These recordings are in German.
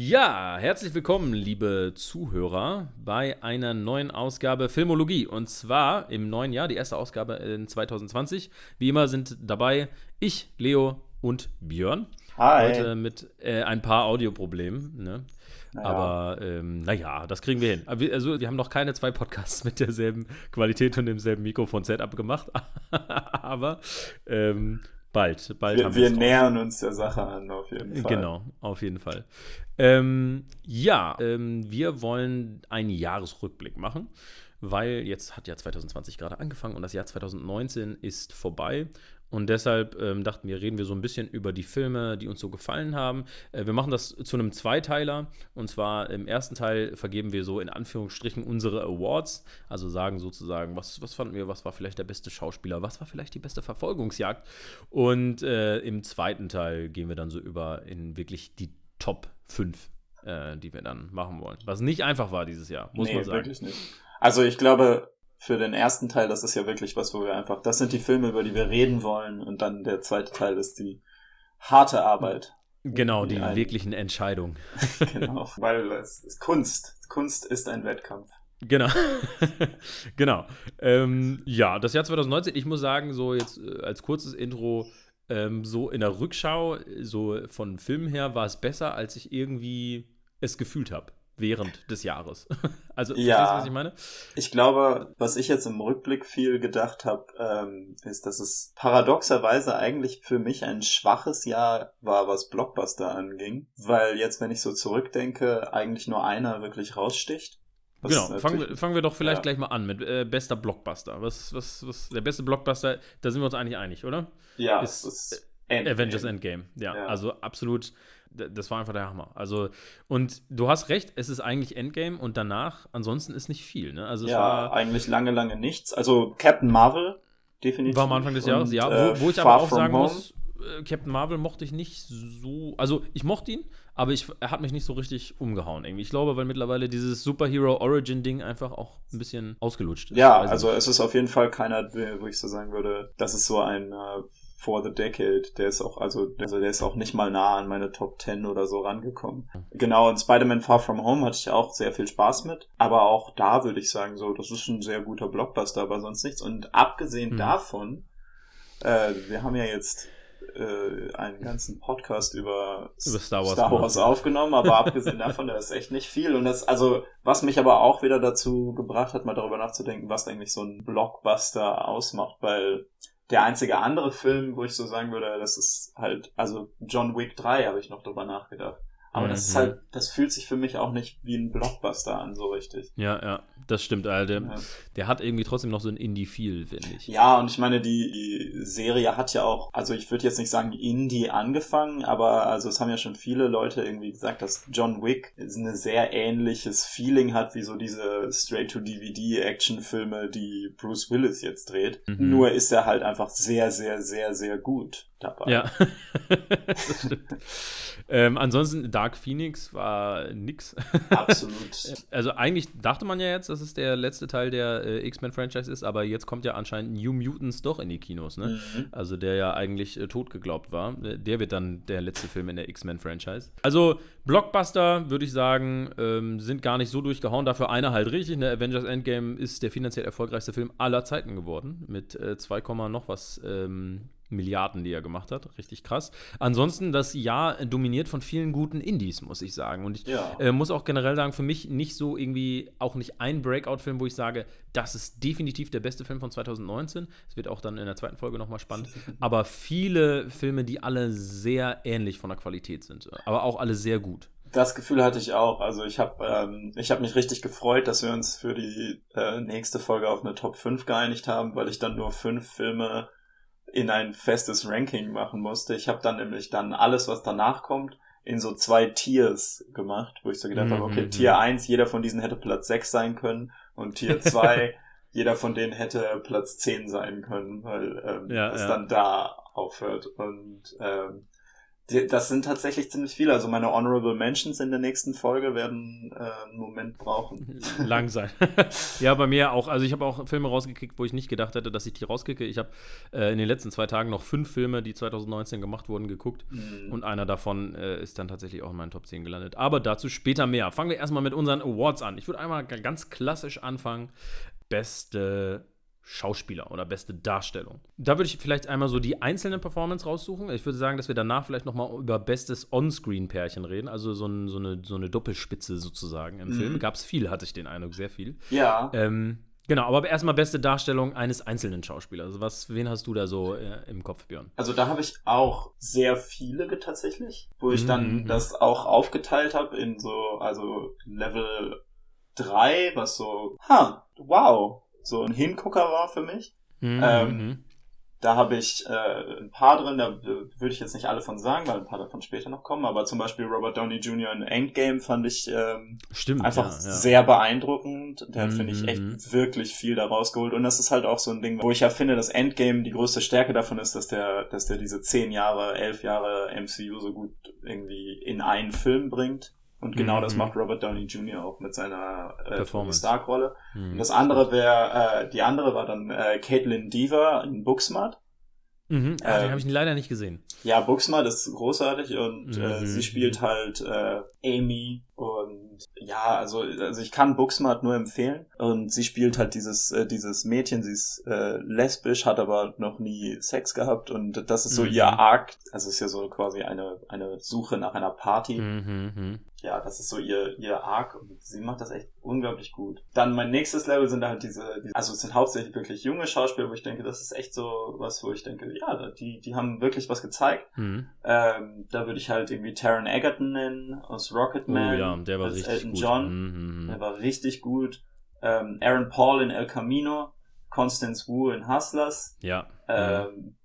Ja, herzlich willkommen, liebe Zuhörer, bei einer neuen Ausgabe Filmologie. Und zwar im neuen Jahr, die erste Ausgabe in 2020. Wie immer sind dabei ich, Leo und Björn. Hi. Heute mit äh, ein paar Audioproblemen. Ne? Naja. Aber ähm, naja, das kriegen wir hin. Also, wir haben noch keine zwei Podcasts mit derselben Qualität und demselben Mikrofon-Setup gemacht. Aber ähm, bald, bald Wir, wir drauf. nähern uns der Sache an, auf jeden Fall. Genau, auf jeden Fall. Ähm, ja, ähm, wir wollen einen Jahresrückblick machen, weil jetzt hat ja 2020 gerade angefangen und das Jahr 2019 ist vorbei. Und deshalb ähm, dachten wir, reden wir so ein bisschen über die Filme, die uns so gefallen haben. Äh, wir machen das zu einem Zweiteiler. Und zwar im ersten Teil vergeben wir so in Anführungsstrichen unsere Awards. Also sagen sozusagen, was, was fanden wir, was war vielleicht der beste Schauspieler, was war vielleicht die beste Verfolgungsjagd. Und äh, im zweiten Teil gehen wir dann so über in wirklich die Top 5, äh, die wir dann machen wollen. Was nicht einfach war dieses Jahr, muss nee, man sagen. wirklich nicht. Also ich glaube, für den ersten Teil, das ist ja wirklich was, wo wir einfach, das sind die Filme, über die wir reden wollen und dann der zweite Teil ist die harte Arbeit. Genau, die Ein- wirklichen Entscheidungen. genau, weil es ist Kunst. Kunst ist ein Wettkampf. Genau. genau. Ähm, ja, das Jahr 2019, ich muss sagen, so jetzt äh, als kurzes Intro, ähm, so in der Rückschau, so von Filmen her, war es besser, als ich irgendwie es gefühlt habe während des Jahres. also, Ja. du, was ich meine? Ich glaube, was ich jetzt im Rückblick viel gedacht habe, ähm, ist, dass es paradoxerweise eigentlich für mich ein schwaches Jahr war, was Blockbuster anging. Weil jetzt, wenn ich so zurückdenke, eigentlich nur einer wirklich raussticht. Was Genau, fangen wir, fangen wir doch vielleicht ja. gleich mal an mit äh, bester Blockbuster. Was, was, was, der beste Blockbuster, da sind wir uns eigentlich einig, oder? Ja, ist- ist Endgame. Avengers Endgame, ja, Ja. Also absolut, das war einfach der Hammer. Also, und du hast recht, es ist eigentlich Endgame und danach, ansonsten ist nicht viel, ne? Also es Ja, war, eigentlich lange, lange nichts. Also Captain Marvel, definitiv. war am Anfang des Jahres, Und, ja. äh, Wo, wo ich aber auch sagen Home. muss, äh, Captain Marvel mochte ich nicht so, also ich mochte ihn, aber ich, er hat mich nicht so richtig umgehauen irgendwie. Ich glaube, weil mittlerweile dieses Superhero-Origin-Ding einfach auch ein bisschen ausgelutscht ist. Ja, also es ist auf jeden Fall keiner, wo ich so sagen würde, das ist so ein äh, For the Decade. Der ist auch, also, also der ist auch nicht mal nah an meine Top 10 oder so rangekommen. Genau, und Spider-Man Far From Home hatte ich auch sehr viel Spaß mit. Aber auch da würde ich sagen, so, das ist ein sehr guter Blockbuster, aber sonst nichts. Und abgesehen Mhm. davon, äh, wir haben ja jetzt äh, einen ganzen Podcast über, Über Star Wars Star Wars aufgenommen, aber abgesehen davon, da ist echt nicht viel. Und das, also, was mich aber auch wieder dazu gebracht hat, mal darüber nachzudenken, was eigentlich so ein Blockbuster ausmacht, weil der einzige andere Film, wo ich so sagen würde, das ist halt, also John Wick 3 habe ich noch drüber nachgedacht. Aber das ist Mhm. halt, das fühlt sich für mich auch nicht wie ein Blockbuster an, so richtig. Ja, ja, das stimmt, Alter. Der, Ja. der hat irgendwie trotzdem noch so ein Indie-Feel, finde ich. Ja, und ich meine, die, die Serie hat ja auch, also ich würde jetzt nicht sagen Indie angefangen, aber also es haben ja schon viele Leute irgendwie gesagt, dass John Wick ein sehr ähnliches Feeling hat wie so diese Straight-to-DVD-Actionfilme, die Bruce Willis jetzt dreht. Mhm. Nur ist er halt einfach sehr, sehr, sehr, sehr gut dabei. Ja. das stimmt. ähm, ansonsten, Dark Phoenix war nix. Absolut. Also eigentlich dachte man ja jetzt, dass es der letzte Teil der äh, X-Men-Franchise ist, aber jetzt kommt ja anscheinend New Mutants doch in die Kinos, ne? Mhm. Also der ja eigentlich äh, tot geglaubt war. Äh, Der wird dann der letzte Film in der X-Men-Franchise. Also Blockbuster, würde ich sagen, ähm, sind gar nicht so durchgehauen. Dafür einer halt richtig. Ne? Avengers Endgame ist der finanziell erfolgreichste Film aller Zeiten geworden. Mit äh, 2, Komma noch was ähm, Milliarden, die er gemacht hat. Richtig krass. Ansonsten das Jahr dominiert von vielen guten Indies, muss ich sagen. Und ich Ja. äh, muss auch generell sagen, für mich nicht so irgendwie, auch nicht ein Breakout-Film, wo ich sage, das ist definitiv der beste Film von 2019. Es wird auch dann in der zweiten Folge nochmal spannend. Aber viele Filme, die alle sehr ähnlich von der Qualität sind. Aber auch alle sehr gut. Das Gefühl hatte ich auch. Also ich habe ähm, ich hab mich richtig gefreut, dass wir uns für die äh, nächste Folge auf eine Top 5 geeinigt haben, weil ich dann nur fünf Filme in ein festes Ranking machen musste. Ich habe dann nämlich dann alles, was danach kommt, in so zwei Tiers gemacht, wo ich so gedacht Mhm, habe, okay, mhm. Tier 1, jeder von diesen hätte Platz 6 sein können und Tier 2, jeder von denen hätte Platz 10 sein können, weil ähm, Ja, es ja. dann da aufhört. Und ähm, das sind tatsächlich ziemlich viele. Also meine Honorable Mentions in der nächsten Folge werden äh, einen Moment brauchen. Lang sein. ja, bei mir auch. Also ich habe auch Filme rausgekickt, wo ich nicht gedacht hätte, dass ich die rauskicke. Ich habe äh, in den letzten zwei Tagen noch fünf Filme, die 2019 gemacht wurden, geguckt. Mhm. Und einer davon äh, ist dann tatsächlich auch in meinen Top 10 gelandet. Aber dazu später mehr. Fangen wir erstmal mit unseren Awards an. Ich würde einmal ganz klassisch anfangen. Beste Schauspieler oder beste Darstellung. Da würde ich vielleicht einmal so die einzelnen Performance raussuchen. Ich würde sagen, dass wir danach vielleicht nochmal über bestes On-Screen-Pärchen reden, also so, ein, so, eine, so eine Doppelspitze sozusagen im mhm. Film. Gab es viel, hatte ich den Eindruck, sehr viel. Ja. Ähm, genau, aber erstmal beste Darstellung eines einzelnen Schauspielers. Also was, wen hast du da so äh, im Kopf, Björn? Also da habe ich auch sehr viele tatsächlich, wo ich mhm. dann mhm. das auch aufgeteilt habe in so, also Level 3, was so, ha, wow, so ein Hingucker war für mich. Mhm. Ähm, mhm. da habe ich äh, ein paar drin, da würde ich jetzt nicht alle von sagen, weil ein paar davon später noch kommen, aber zum Beispiel Robert Downey Jr. in Endgame fand ich ähm, Stimmt, einfach ja, ja. sehr beeindruckend. Der hat, mhm. finde ich, echt mhm. wirklich viel da rausgeholt. Und das ist halt auch so ein Ding, wo ich ja finde, dass Endgame die größte Stärke davon ist, dass der, dass der diese zehn Jahre, elf Jahre MCU so gut irgendwie in einen Film bringt. Und genau mhm. das macht Robert Downey Jr. auch mit seiner äh, Tony Stark-Rolle. Mhm. Und das andere wäre, äh, die andere war dann äh, Caitlin Deaver in Booksmart. Mhm. Ah, ähm, den habe ich leider nicht gesehen. Ja, Booksmart ist großartig und äh, mhm. äh, sie spielt halt äh, Amy und ja, also also ich kann Booksmart nur empfehlen und sie spielt halt dieses äh, dieses Mädchen, sie ist äh, lesbisch, hat aber noch nie Sex gehabt und das ist so mhm. ihr Arc, also ist ja so quasi eine eine Suche nach einer Party. Mhm, mhm ja, das ist so ihr, ihr Arc und sie macht das echt unglaublich gut. Dann mein nächstes Level sind halt diese, die, also es sind hauptsächlich wirklich junge Schauspieler, wo ich denke, das ist echt so was, wo ich denke, ja, die, die haben wirklich was gezeigt. Mhm. Ähm, da würde ich halt irgendwie Taron Egerton nennen aus Rocketman. Oh ja, der war richtig Elton gut. John, mhm, mhm, mhm. der war richtig gut. Ähm, Aaron Paul in El Camino, Constance Wu in Hustlers. Ja. Ähm,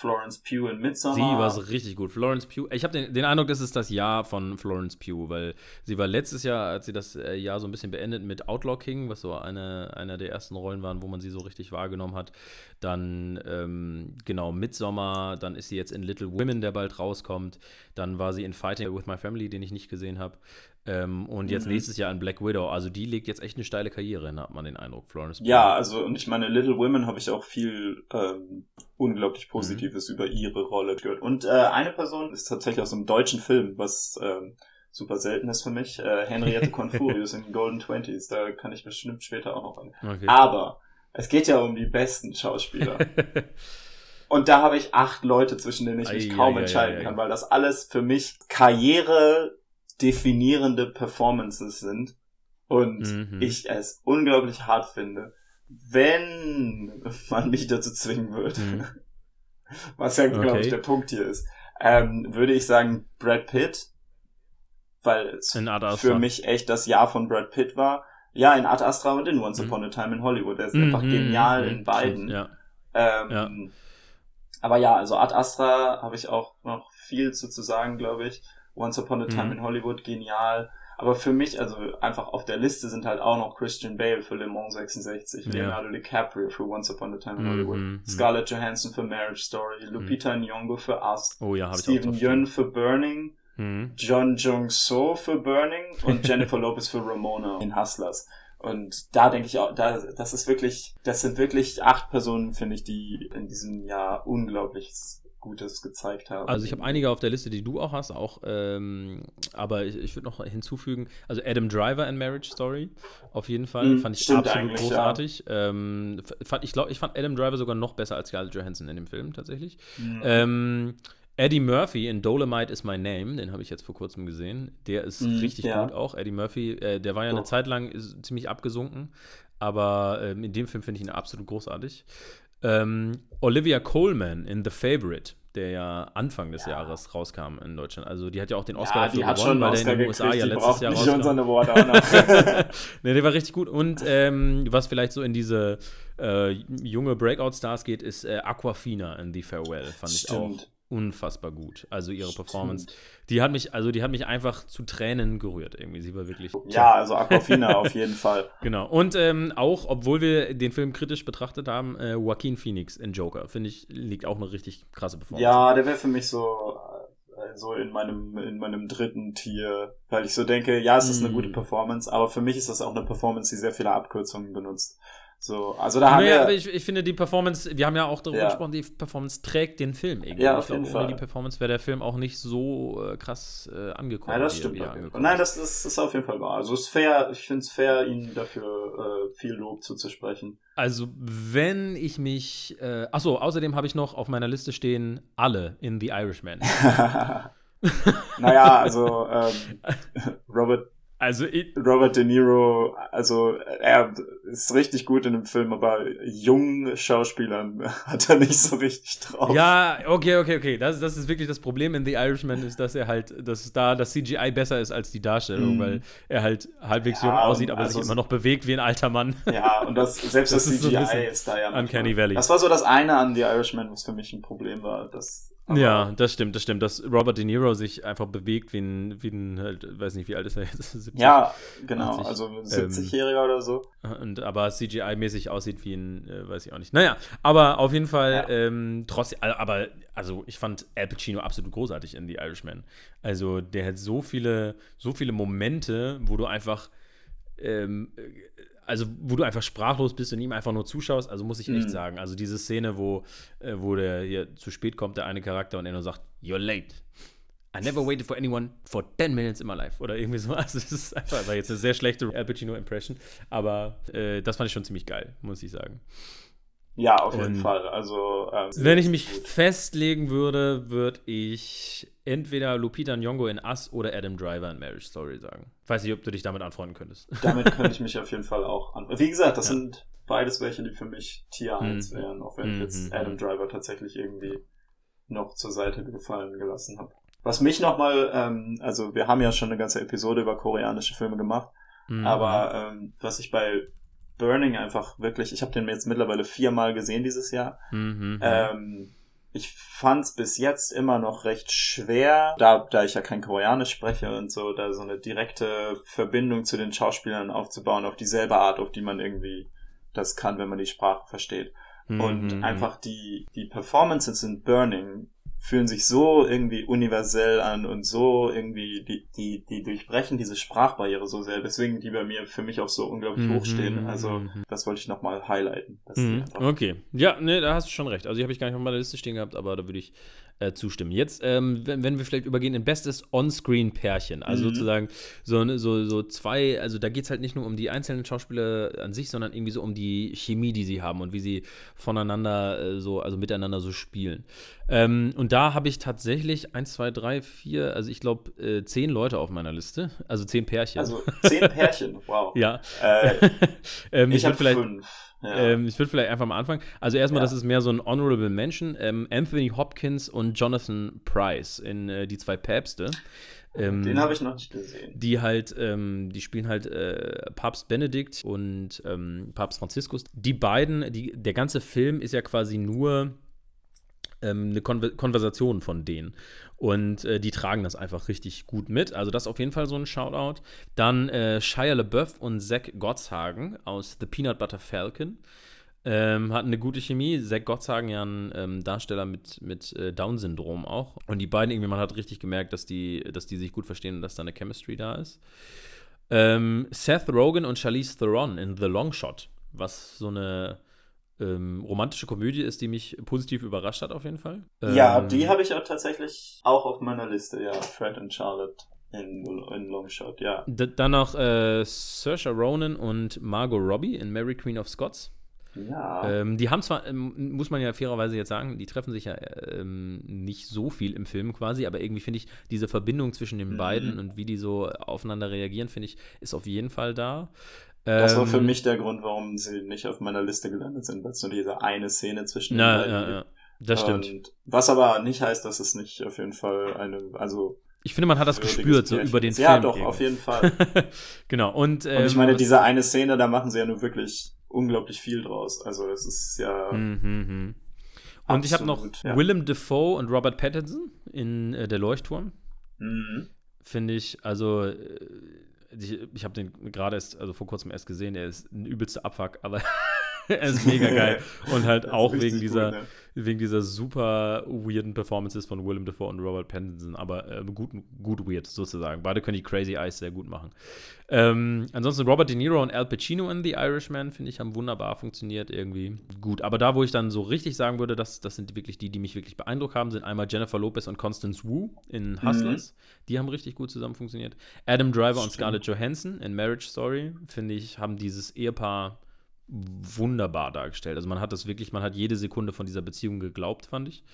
Florence Pugh in Midsommar. Sie war richtig gut. Florence Pugh. Ich habe den, den, Eindruck, das ist das Jahr von Florence Pugh, weil sie war letztes Jahr, als sie das äh, Jahr so ein bisschen beendet mit Outlaw King, was so eine, einer der ersten Rollen waren, wo man sie so richtig wahrgenommen hat. Dann, ähm, genau, Midsommar. Dann ist sie jetzt in Little Women, der bald rauskommt. Dann war sie in Fighting with My Family, den ich nicht gesehen habe. Ähm, und jetzt mhm. nächstes Jahr in Black Widow. Also die legt jetzt echt eine steile Karriere hin, hat man den Eindruck, Florence. Ja, also und ich meine, Little Women habe ich auch viel ähm, unglaublich Positives mhm. über ihre Rolle gehört. Und äh, eine Person ist tatsächlich aus einem deutschen Film, was ähm, super selten ist für mich. Äh, Henriette Confurius in Golden Twenties. Da kann ich bestimmt später auch noch an. Okay. Aber es geht ja um die besten Schauspieler. Und da habe ich acht Leute, zwischen denen ich mich ei, kaum ei, entscheiden ei, kann, weil das alles für mich Karriere definierende Performances sind und mhm. ich es unglaublich hart finde, wenn man mich dazu zwingen würde, mhm. was ja, glaube okay. ich, der Punkt hier ist, ähm, würde ich sagen Brad Pitt, weil es für mich echt das Jahr von Brad Pitt war. Ja, in Ad Astra und in Once mhm. Upon a Time in Hollywood. Er ist einfach mhm. genial in beiden. Ja. Ähm, ja. Aber ja, also Ad Astra habe ich auch noch viel zu, zu sagen, glaube ich. Once Upon a Time mhm. in Hollywood genial. Aber für mich, also einfach auf der Liste sind halt auch noch Christian Bale für Le Mans 66, ja. Leonardo DiCaprio für Once Upon a Time in mhm, Hollywood, mhm. Scarlett Johansson für Marriage Story, mhm. Lupita mhm. Nyong'o für Us, oh, ja, Steven Yeun für Burning, mhm. John Jung-so für Burning und Jennifer Lopez für Ramona in Hustlers. Und da denke ich auch, da, das ist wirklich, das sind wirklich acht Personen, finde ich, die in diesem Jahr unglaublich Gutes gezeigt haben. Also ich habe einige auf der Liste, die du auch hast, auch, ähm, aber ich, ich würde noch hinzufügen, also Adam Driver in Marriage Story, auf jeden Fall, mhm, fand ich absolut großartig. Ja. Ähm, fand, ich glaube, ich fand Adam Driver sogar noch besser als Scarlett Johansson in dem Film tatsächlich. Mhm. Ähm, Eddie Murphy in Dolomite is My Name, den habe ich jetzt vor kurzem gesehen. Der ist mhm, richtig ja. gut auch. Eddie Murphy, äh, der war ja eine Zeit lang ziemlich abgesunken, aber ähm, in dem Film finde ich ihn absolut großartig. Ähm, Olivia Coleman in The Favorite, der ja Anfang des ja. Jahres rauskam in Deutschland. Also die hat ja auch den Oscar ja, dafür gewonnen, weil der in den USA ja letztes Jahr rauskam. Schon Worte auch noch. nee, der war richtig gut. Und ähm, was vielleicht so in diese äh, junge Breakout-Stars geht, ist äh, Aquafina in The Farewell. Fand Stimmt. ich auch unfassbar gut. Also ihre Performance, die hat mich, also die hat mich einfach zu Tränen gerührt irgendwie. Sie war wirklich. Ja, also Aquafina auf jeden Fall. Genau. Und ähm, auch, obwohl wir den Film kritisch betrachtet haben, äh, Joaquin Phoenix in Joker, finde ich, liegt auch eine richtig krasse Performance. Ja, der wäre für mich so, äh, so in meinem, in meinem dritten Tier, weil ich so denke, ja, es ist eine gute Mm. Performance, aber für mich ist das auch eine Performance, die sehr viele Abkürzungen benutzt. So, also da haben Naja, wir, aber ich, ich finde die Performance, wir haben ja auch darüber Ja. gesprochen, die Performance trägt den Film irgendwie. Ja, ich auf glaube, jeden ohne Fall. die Performance wäre der Film auch nicht so äh, krass äh, angekommen. ja, das stimmt. Nein, das, das ist auf jeden Fall wahr. Also es ist fair, ich finde es fair, ihnen dafür äh, viel Lob zuzusprechen. Also, wenn ich mich. Äh, achso, außerdem habe ich noch auf meiner Liste stehen alle in The Irishman. naja, also ähm, Robert Also, ich, Robert De Niro, also er ist richtig gut in dem Film, aber jungen Schauspielern hat er nicht so richtig drauf. ja, okay, okay, okay. Das, das ist wirklich das Problem in The Irishman, ist, dass er halt, dass da das CGI besser ist als die Darstellung, Mhm. weil er halt halbwegs Ja, jung aussieht, und aber also sich immer noch bewegt wie ein alter Mann. Ja, und das, selbst das, Das ist so CGI ist da ja. Uncanny Valley. Das war so das eine an The Irishman, was für mich ein Problem war. Das, aber- Ja, das stimmt, das stimmt. Dass Robert De Niro sich einfach bewegt wie ein, wie ein halt, weiß nicht, wie alt ist er jetzt? 70? Ja, genau. 80, Also ähm, 70-Jähriger oder so. Und aber CGI-mäßig aussieht wie ein, äh, weiß ich auch nicht. Naja, aber auf jeden Fall, Ja. ähm, trotzdem, al- aber, also ich fand Al Pacino absolut großartig in The Irishman. Also der hat so viele, so viele Momente, wo du einfach, ähm, äh, also wo du einfach sprachlos bist und ihm einfach nur zuschaust, also muss ich echt Mhm. sagen. Also diese Szene, wo, äh, wo der hier zu spät kommt, der eine Charakter, und er nur sagt, you're late. I never waited for anyone for 10 minutes in my life. Oder irgendwie so. Also, das ist einfach war jetzt eine sehr schlechte Al Pacino-Impression. Aber äh, das fand ich schon ziemlich geil, muss ich sagen. Ja, auf jeden Und- Fall. Also, ähm, Wenn ich mich gut. festlegen würde, würde ich entweder Lupita Nyong'o in Us oder Adam Driver in Marriage Story sagen. Weiß nicht, ob du dich damit anfreunden könntest. Damit könnte ich mich auf jeden Fall auch an. Wie gesagt, das Ja. sind beides welche, die für mich Tier 1 Mhm. wären, auch wenn ich Mhm, jetzt mhm. Adam Driver tatsächlich irgendwie noch zur Seite gefallen gelassen habe. Was mich nochmal, ähm, also wir haben ja schon eine ganze Episode über koreanische Filme gemacht, Mhm. aber ähm, was ich bei Burning einfach wirklich, ich habe den jetzt mittlerweile viermal gesehen dieses Jahr, Mhm, mhm. ähm, ich fand's bis jetzt immer noch recht schwer, da, da ich ja kein Koreanisch spreche und so, da so eine direkte Verbindung zu den Schauspielern aufzubauen, auf dieselbe Art, auf die man irgendwie das kann, wenn man die Sprache versteht. Und mhm. einfach die, die Performances in Burning fühlen sich so irgendwie universell an und so irgendwie, die, die, die durchbrechen diese Sprachbarriere so sehr, deswegen die bei mir für mich auch so unglaublich Mhm, hoch stehen. mhm, Also, mhm. das wollte ich nochmal highlighten. einfach- Okay. Ja, ne, da hast du schon recht. Also, die habe ich gar nicht auf meiner Liste stehen gehabt, aber da würde ich äh, zustimmen. Jetzt, ähm, wenn, wenn wir vielleicht übergehen in bestes On-Screen-Pärchen. Also Mhm. sozusagen so, ne- so, so zwei, also da geht es halt nicht nur um die einzelnen Schauspieler an sich, sondern irgendwie so um die Chemie, die sie haben und wie sie voneinander äh, so, also miteinander so spielen. Ähm, und da habe ich tatsächlich eins, zwei, drei, vier, also ich glaube äh, zehn Leute auf meiner Liste. Also zehn Pärchen. Also zehn Pärchen, wow. ja. Äh, ähm, ich ich habe vielleicht. fünf. Ja. Ähm, ich würde vielleicht einfach mal anfangen. Also erstmal, Ja. das ist mehr so ein Honorable Mention. Ähm, Anthony Hopkins und Jonathan Price in äh, Die zwei Päpste. Ähm, Den habe ich noch nicht gesehen. die halt, ähm, die spielen halt äh, Papst Benedikt und ähm, Papst Franziskus. Die beiden, die, der ganze Film ist ja quasi nur ähm, eine Konver Konversation von denen. Und äh, die tragen das einfach richtig gut mit. Also das ist auf jeden Fall so ein Shoutout. Dann äh, Shia LaBeouf und Zach Gottshagen aus The Peanut Butter Falcon. Ähm, hatten eine gute Chemie. Zach Gottshagen ja ein ähm, Darsteller mit, mit äh, Down-Syndrom auch. Und die beiden irgendwie, man hat richtig gemerkt, dass die, dass die sich gut verstehen und dass da eine Chemistry da ist. Ähm, Seth Rogen und Charlize Theron in The Long Shot, was so eine ähm, romantische Komödie ist, die mich positiv überrascht hat, auf jeden Fall. ja, Ähm, die habe ich auch tatsächlich auch auf meiner Liste, ja. Fred und Charlotte in, in Longshot, ja. D dann noch äh, Saoirse Ronan und Margot Robbie in Mary Queen of Scots. Ja. Ähm, die haben zwar, ähm, muss man ja fairerweise jetzt sagen, die treffen sich ja ähm, nicht so viel im Film quasi, aber irgendwie finde ich diese Verbindung zwischen den Mhm. beiden und wie die so aufeinander reagieren, finde ich, ist auf jeden Fall da. Das war für Ähm, mich der Grund, warum sie nicht auf meiner Liste gelandet sind, weil es nur diese eine Szene zwischen den Na, beiden ja, ja, das stimmt. Und was aber nicht heißt, dass es nicht auf jeden Fall eine, also Ich finde, man hat das gespürt, so über den ist. Film. Ja, doch, irgendwie. auf jeden Fall. genau. Und, Und ich ähm, meine, diese eine Szene, da machen sie ja nur wirklich unglaublich viel draus. Also es ist ja. Mhm, mhm. Und ich habe noch ja. Willem Dafoe und Robert Pattinson in äh, Der Leuchtturm. Mhm. Finde ich, also, äh, ich, ich habe den gerade erst, also vor kurzem erst gesehen, der ist ein übelster Abfuck, aber er ist mega geil. Und halt auch wegen dieser, gut, ne? Wegen dieser super weirden Performances von Willem Dafoe und Robert Pattinson, aber äh, gut, gut weird sozusagen. Beide können die Crazy Eyes sehr gut machen. Ähm, ansonsten Robert De Niro und Al Pacino in The Irishman, finde ich, haben wunderbar funktioniert irgendwie. Gut, aber da, wo ich dann so richtig sagen würde, dass das sind wirklich die, die mich wirklich beeindruckt haben, sind einmal Jennifer Lopez und Constance Wu in Hustlers. Mhm. Die haben richtig gut zusammen funktioniert. Adam Driver Stimmt. und Scarlett Johansson in Marriage Story, finde ich, haben dieses Ehepaar wunderbar dargestellt. Also man hat das wirklich, man hat jede Sekunde von dieser Beziehung geglaubt, fand ich.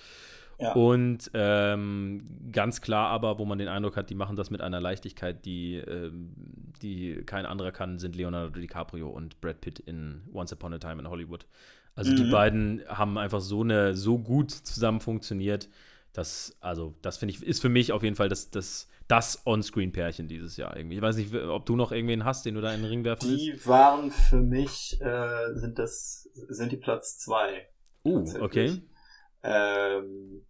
Ja. Und ähm, ganz klar aber, wo man den Eindruck hat, die machen das mit einer Leichtigkeit, die, ähm, die kein anderer kann, sind Leonardo DiCaprio und Brad Pitt in Once Upon a Time in Hollywood. Also mhm. die beiden haben einfach so eine so gut zusammen funktioniert, dass, also das finde ich, ist für mich auf jeden Fall das, das das On-Screen-Pärchen dieses Jahr irgendwie. Ich weiß nicht, ob du noch irgendwen hast, den du da in den Ring werfen willst. Die waren für mich, äh, sind das, sind die Platz zwei. Uh, okay. Ähm,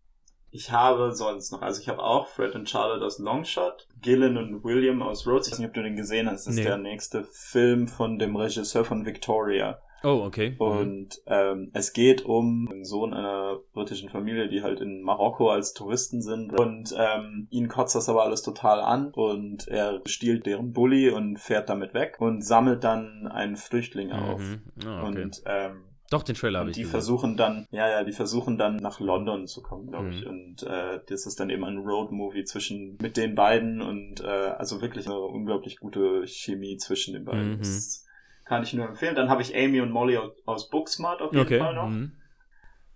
ich habe sonst noch, also ich habe auch Fred und Charlotte aus Longshot, Gillen und William aus Rhodes. Ich weiß nicht, ob du den gesehen hast. Das nee. ist der nächste Film von dem Regisseur von Victoria. Oh, okay. Mhm. Und ähm, es geht um den Sohn einer britischen Familie, die halt in Marokko als Touristen sind. Und ähm, ihn kotzt das aber alles total an und er stiehlt deren Bulli und fährt damit weg und sammelt dann einen Flüchtling mhm. auf. Oh, okay. Und ähm, doch, den Trailer habe ich Die gesehen. versuchen dann, ja, ja, die versuchen dann nach London zu kommen, glaube mhm. ich. Und äh, das ist dann eben ein Road-Movie zwischen mit den beiden und äh, also wirklich eine unglaublich gute Chemie zwischen den beiden. Mhm. Das kann ich nur empfehlen. Dann habe ich Amy und Molly aus Booksmart auf jeden okay. Fall noch. Mhm.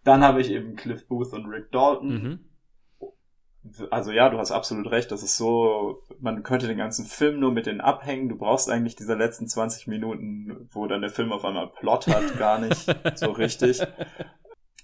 Dann habe ich eben Cliff Booth und Rick Dalton. Mhm. Also ja, du hast absolut recht. Das ist so, man könnte den ganzen Film nur mit denen abhängen. Du brauchst eigentlich diese letzten 20 Minuten, wo dann der Film auf einmal Plot hat, gar nicht so richtig.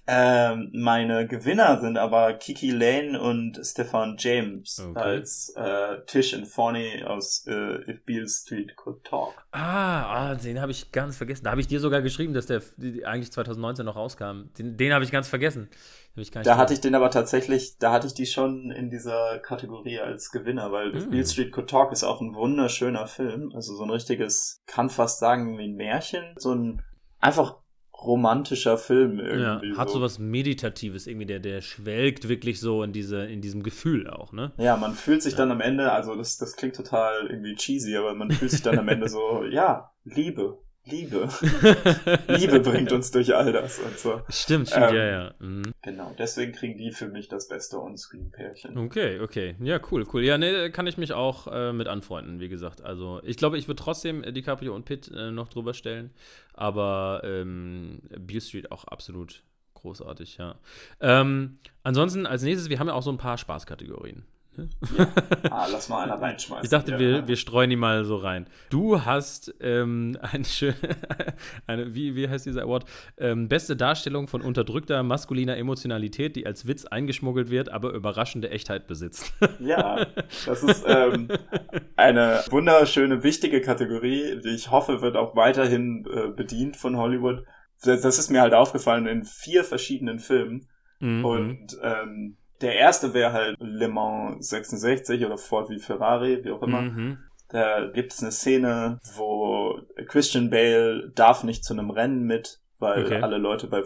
Ähm, meine Gewinner sind aber Kiki Lane und Stefan James okay. als äh, Tish and Thorny aus äh, If Beale Street Could Talk. Ah, ah den habe ich ganz vergessen. Da habe ich dir sogar geschrieben, dass der eigentlich 2019 noch rauskam. Den, den habe ich ganz vergessen. Ich da hatte ich den aber tatsächlich, da hatte ich die schon in dieser Kategorie als Gewinner, weil mm. If Beale Street Could Talk ist auch ein wunderschöner Film. Also so ein richtiges, kann fast sagen wie ein Märchen. So ein einfach romantischer Film irgendwie. Ja, hat so was Meditatives, irgendwie, der, der schwelgt wirklich so in diese, in diesem Gefühl auch, ne? Ja, man fühlt sich ja. dann am Ende, also das, das klingt total irgendwie cheesy, aber man fühlt sich dann am Ende so, ja, Liebe. Liebe. Liebe bringt uns durch all das und so. Stimmt, stimmt, ähm, ja, ja. Mhm. Genau, deswegen kriegen die für mich das beste On-Screen-Pärchen. Okay, okay. Ja, cool, cool. Ja, ne, kann ich mich auch äh, mit anfreunden, wie gesagt. Also, ich glaube, ich würde trotzdem DiCaprio und Pitt äh, noch drüber stellen, aber ähm, Beale Street auch absolut großartig, ja. Ähm, ansonsten, als nächstes, wir haben ja auch so ein paar Spaßkategorien. Ja. Ah, lass mal einer reinschmeißen. Ich dachte, ja. wir, wir streuen die mal so rein. Du hast ähm, eine schöne, eine, wie, wie heißt dieser Award? Ähm, beste Darstellung von unterdrückter maskuliner Emotionalität, die als Witz eingeschmuggelt wird, aber überraschende Echtheit besitzt. Ja, das ist ähm, eine wunderschöne, wichtige Kategorie, die ich hoffe, wird auch weiterhin äh, bedient von Hollywood. Das, das, ist mir halt aufgefallen in vier verschiedenen Filmen. Mhm. Und ähm, der erste wäre halt Le Mans 66 oder Ford wie Ferrari, wie auch immer. Mhm. Da gibt es eine Szene, wo Christian Bale darf nicht zu einem Rennen mit, weil okay. alle Leute bei,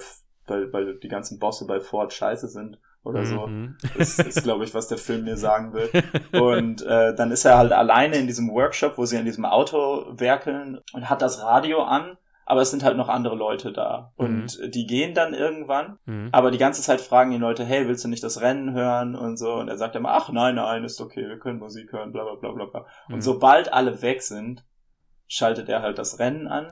weil, weil die ganzen Bosse bei Ford scheiße sind oder so. Mhm. Das ist, glaube ich, was der Film mir sagen will. Und äh, dann ist er halt alleine in diesem Workshop, wo sie an diesem Auto werkeln und hat das Radio an aber es sind halt noch andere Leute da. Und mhm. die gehen dann irgendwann, mhm. aber die ganze Zeit fragen die Leute, hey, willst du nicht das Rennen hören und so? Und er sagt immer, ach nein, nein, ist okay, wir können Musik hören, bla bla bla bla bla. Mhm. Und sobald alle weg sind, schaltet er halt das Rennen an,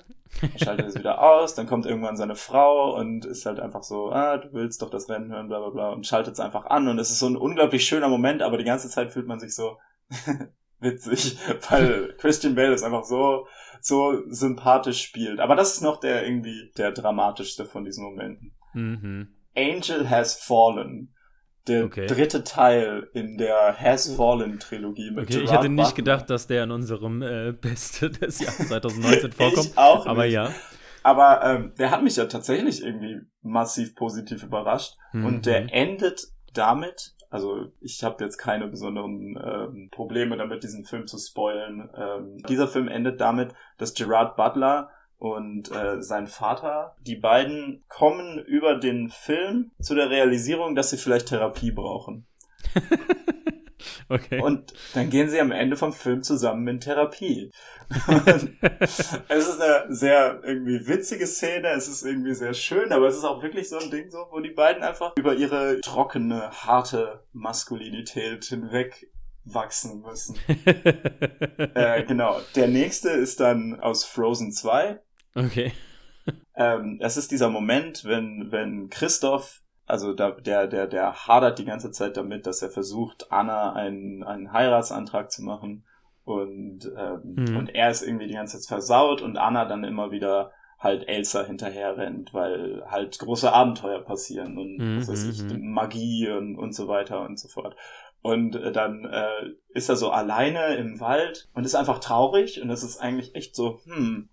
schaltet es wieder aus, dann kommt irgendwann seine Frau und ist halt einfach so, ah, du willst doch das Rennen hören, bla bla bla, und schaltet es einfach an. Und es ist so ein unglaublich schöner Moment, aber die ganze Zeit fühlt man sich so witzig, weil Christian Bale ist einfach so so sympathisch spielt. Aber das ist noch der irgendwie der dramatischste von diesen Momenten. Mhm. Angel Has Fallen. Der okay. dritte Teil in der Has Fallen Trilogie mit okay, Ich hätte nicht Butler. gedacht, dass der in unserem äh, Beste des Jahres 2019 vorkommt. ich auch aber nicht. ja. Aber ähm, der hat mich ja tatsächlich irgendwie massiv positiv überrascht. Mhm. Und der endet damit, also ich habe jetzt keine besonderen ähm, Probleme damit, diesen Film zu spoilen. Ähm, dieser Film endet damit, dass Gerard Butler und äh, sein Vater. Die beiden kommen über den Film zu der Realisierung, dass sie vielleicht Therapie brauchen. okay. Und dann gehen sie am Ende vom Film zusammen in Therapie. es ist eine sehr irgendwie witzige Szene, es ist irgendwie sehr schön, aber es ist auch wirklich so ein Ding, so, wo die beiden einfach über ihre trockene, harte Maskulinität hinweg wachsen müssen. äh, genau. Der nächste ist dann aus Frozen 2. Okay. Ähm, es ist dieser Moment, wenn, wenn Christoph, also da, der, der, der hadert die ganze Zeit damit, dass er versucht, Anna einen, einen Heiratsantrag zu machen. Und, ähm, mhm. und er ist irgendwie die ganze Zeit versaut und Anna dann immer wieder halt Elsa hinterher rennt, weil halt große Abenteuer passieren und mhm, was weiß ich, mhm. Magie und, und so weiter und so fort. Und äh, dann äh, ist er so alleine im Wald und ist einfach traurig und es ist eigentlich echt so, hm.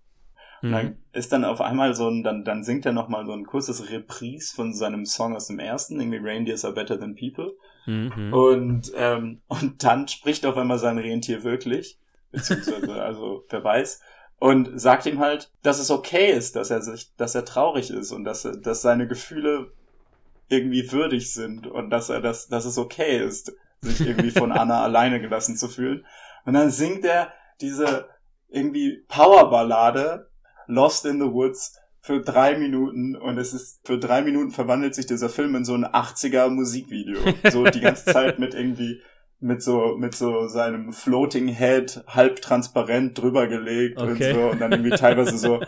Und dann mhm. ist dann auf einmal so ein, dann, dann singt er nochmal so ein kurzes Reprise von seinem Song aus dem ersten, irgendwie Reindeers are better than people. Mhm. Und, ähm, und dann spricht auf einmal sein Rentier wirklich, beziehungsweise, also wer weiß, und sagt ihm halt, dass es okay ist, dass er sich, dass er traurig ist und dass, er, dass seine Gefühle irgendwie würdig sind und dass er das, dass es okay ist sich irgendwie von Anna alleine gelassen zu fühlen. Und dann singt er diese irgendwie Powerballade Lost in the Woods für drei Minuten und es ist für drei Minuten verwandelt sich dieser Film in so ein 80er Musikvideo. So die ganze Zeit mit irgendwie mit so, mit so seinem Floating Head halb transparent drüber gelegt okay. und so und dann irgendwie teilweise so,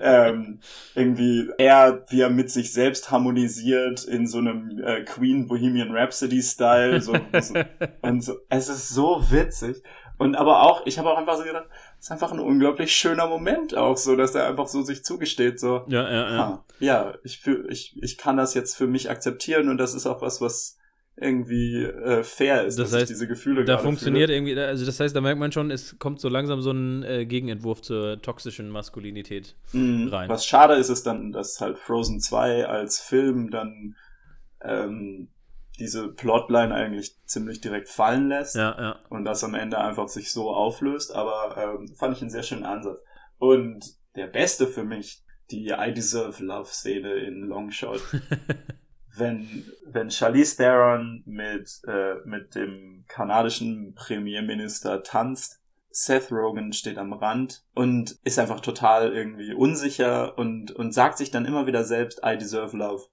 ähm, irgendwie er, wie er mit sich selbst harmonisiert in so einem äh, Queen Bohemian Rhapsody Style, so, so, und so. Es ist so witzig. Und aber auch, ich habe auch einfach so gedacht, ist einfach ein unglaublich schöner Moment auch so, dass er einfach so sich zugesteht, so, ja, ja, ja. Ja, ich fühl, ich, ich kann das jetzt für mich akzeptieren und das ist auch was, was irgendwie äh, fair ist, das heißt, diese Gefühle Da funktioniert fühle. irgendwie, also das heißt, da merkt man schon, es kommt so langsam so ein äh, Gegenentwurf zur toxischen Maskulinität mhm. rein. Was schade ist, ist dann, dass halt Frozen 2 als Film dann ähm, diese Plotline eigentlich ziemlich direkt fallen lässt ja, ja. und das am Ende einfach sich so auflöst, aber ähm, fand ich einen sehr schönen Ansatz. Und der beste für mich, die I Deserve Love Szene in Longshot. wenn, wenn Charlize Theron mit, äh, mit dem kanadischen Premierminister tanzt, Seth Rogen steht am Rand und ist einfach total irgendwie unsicher und, und sagt sich dann immer wieder selbst, I deserve love.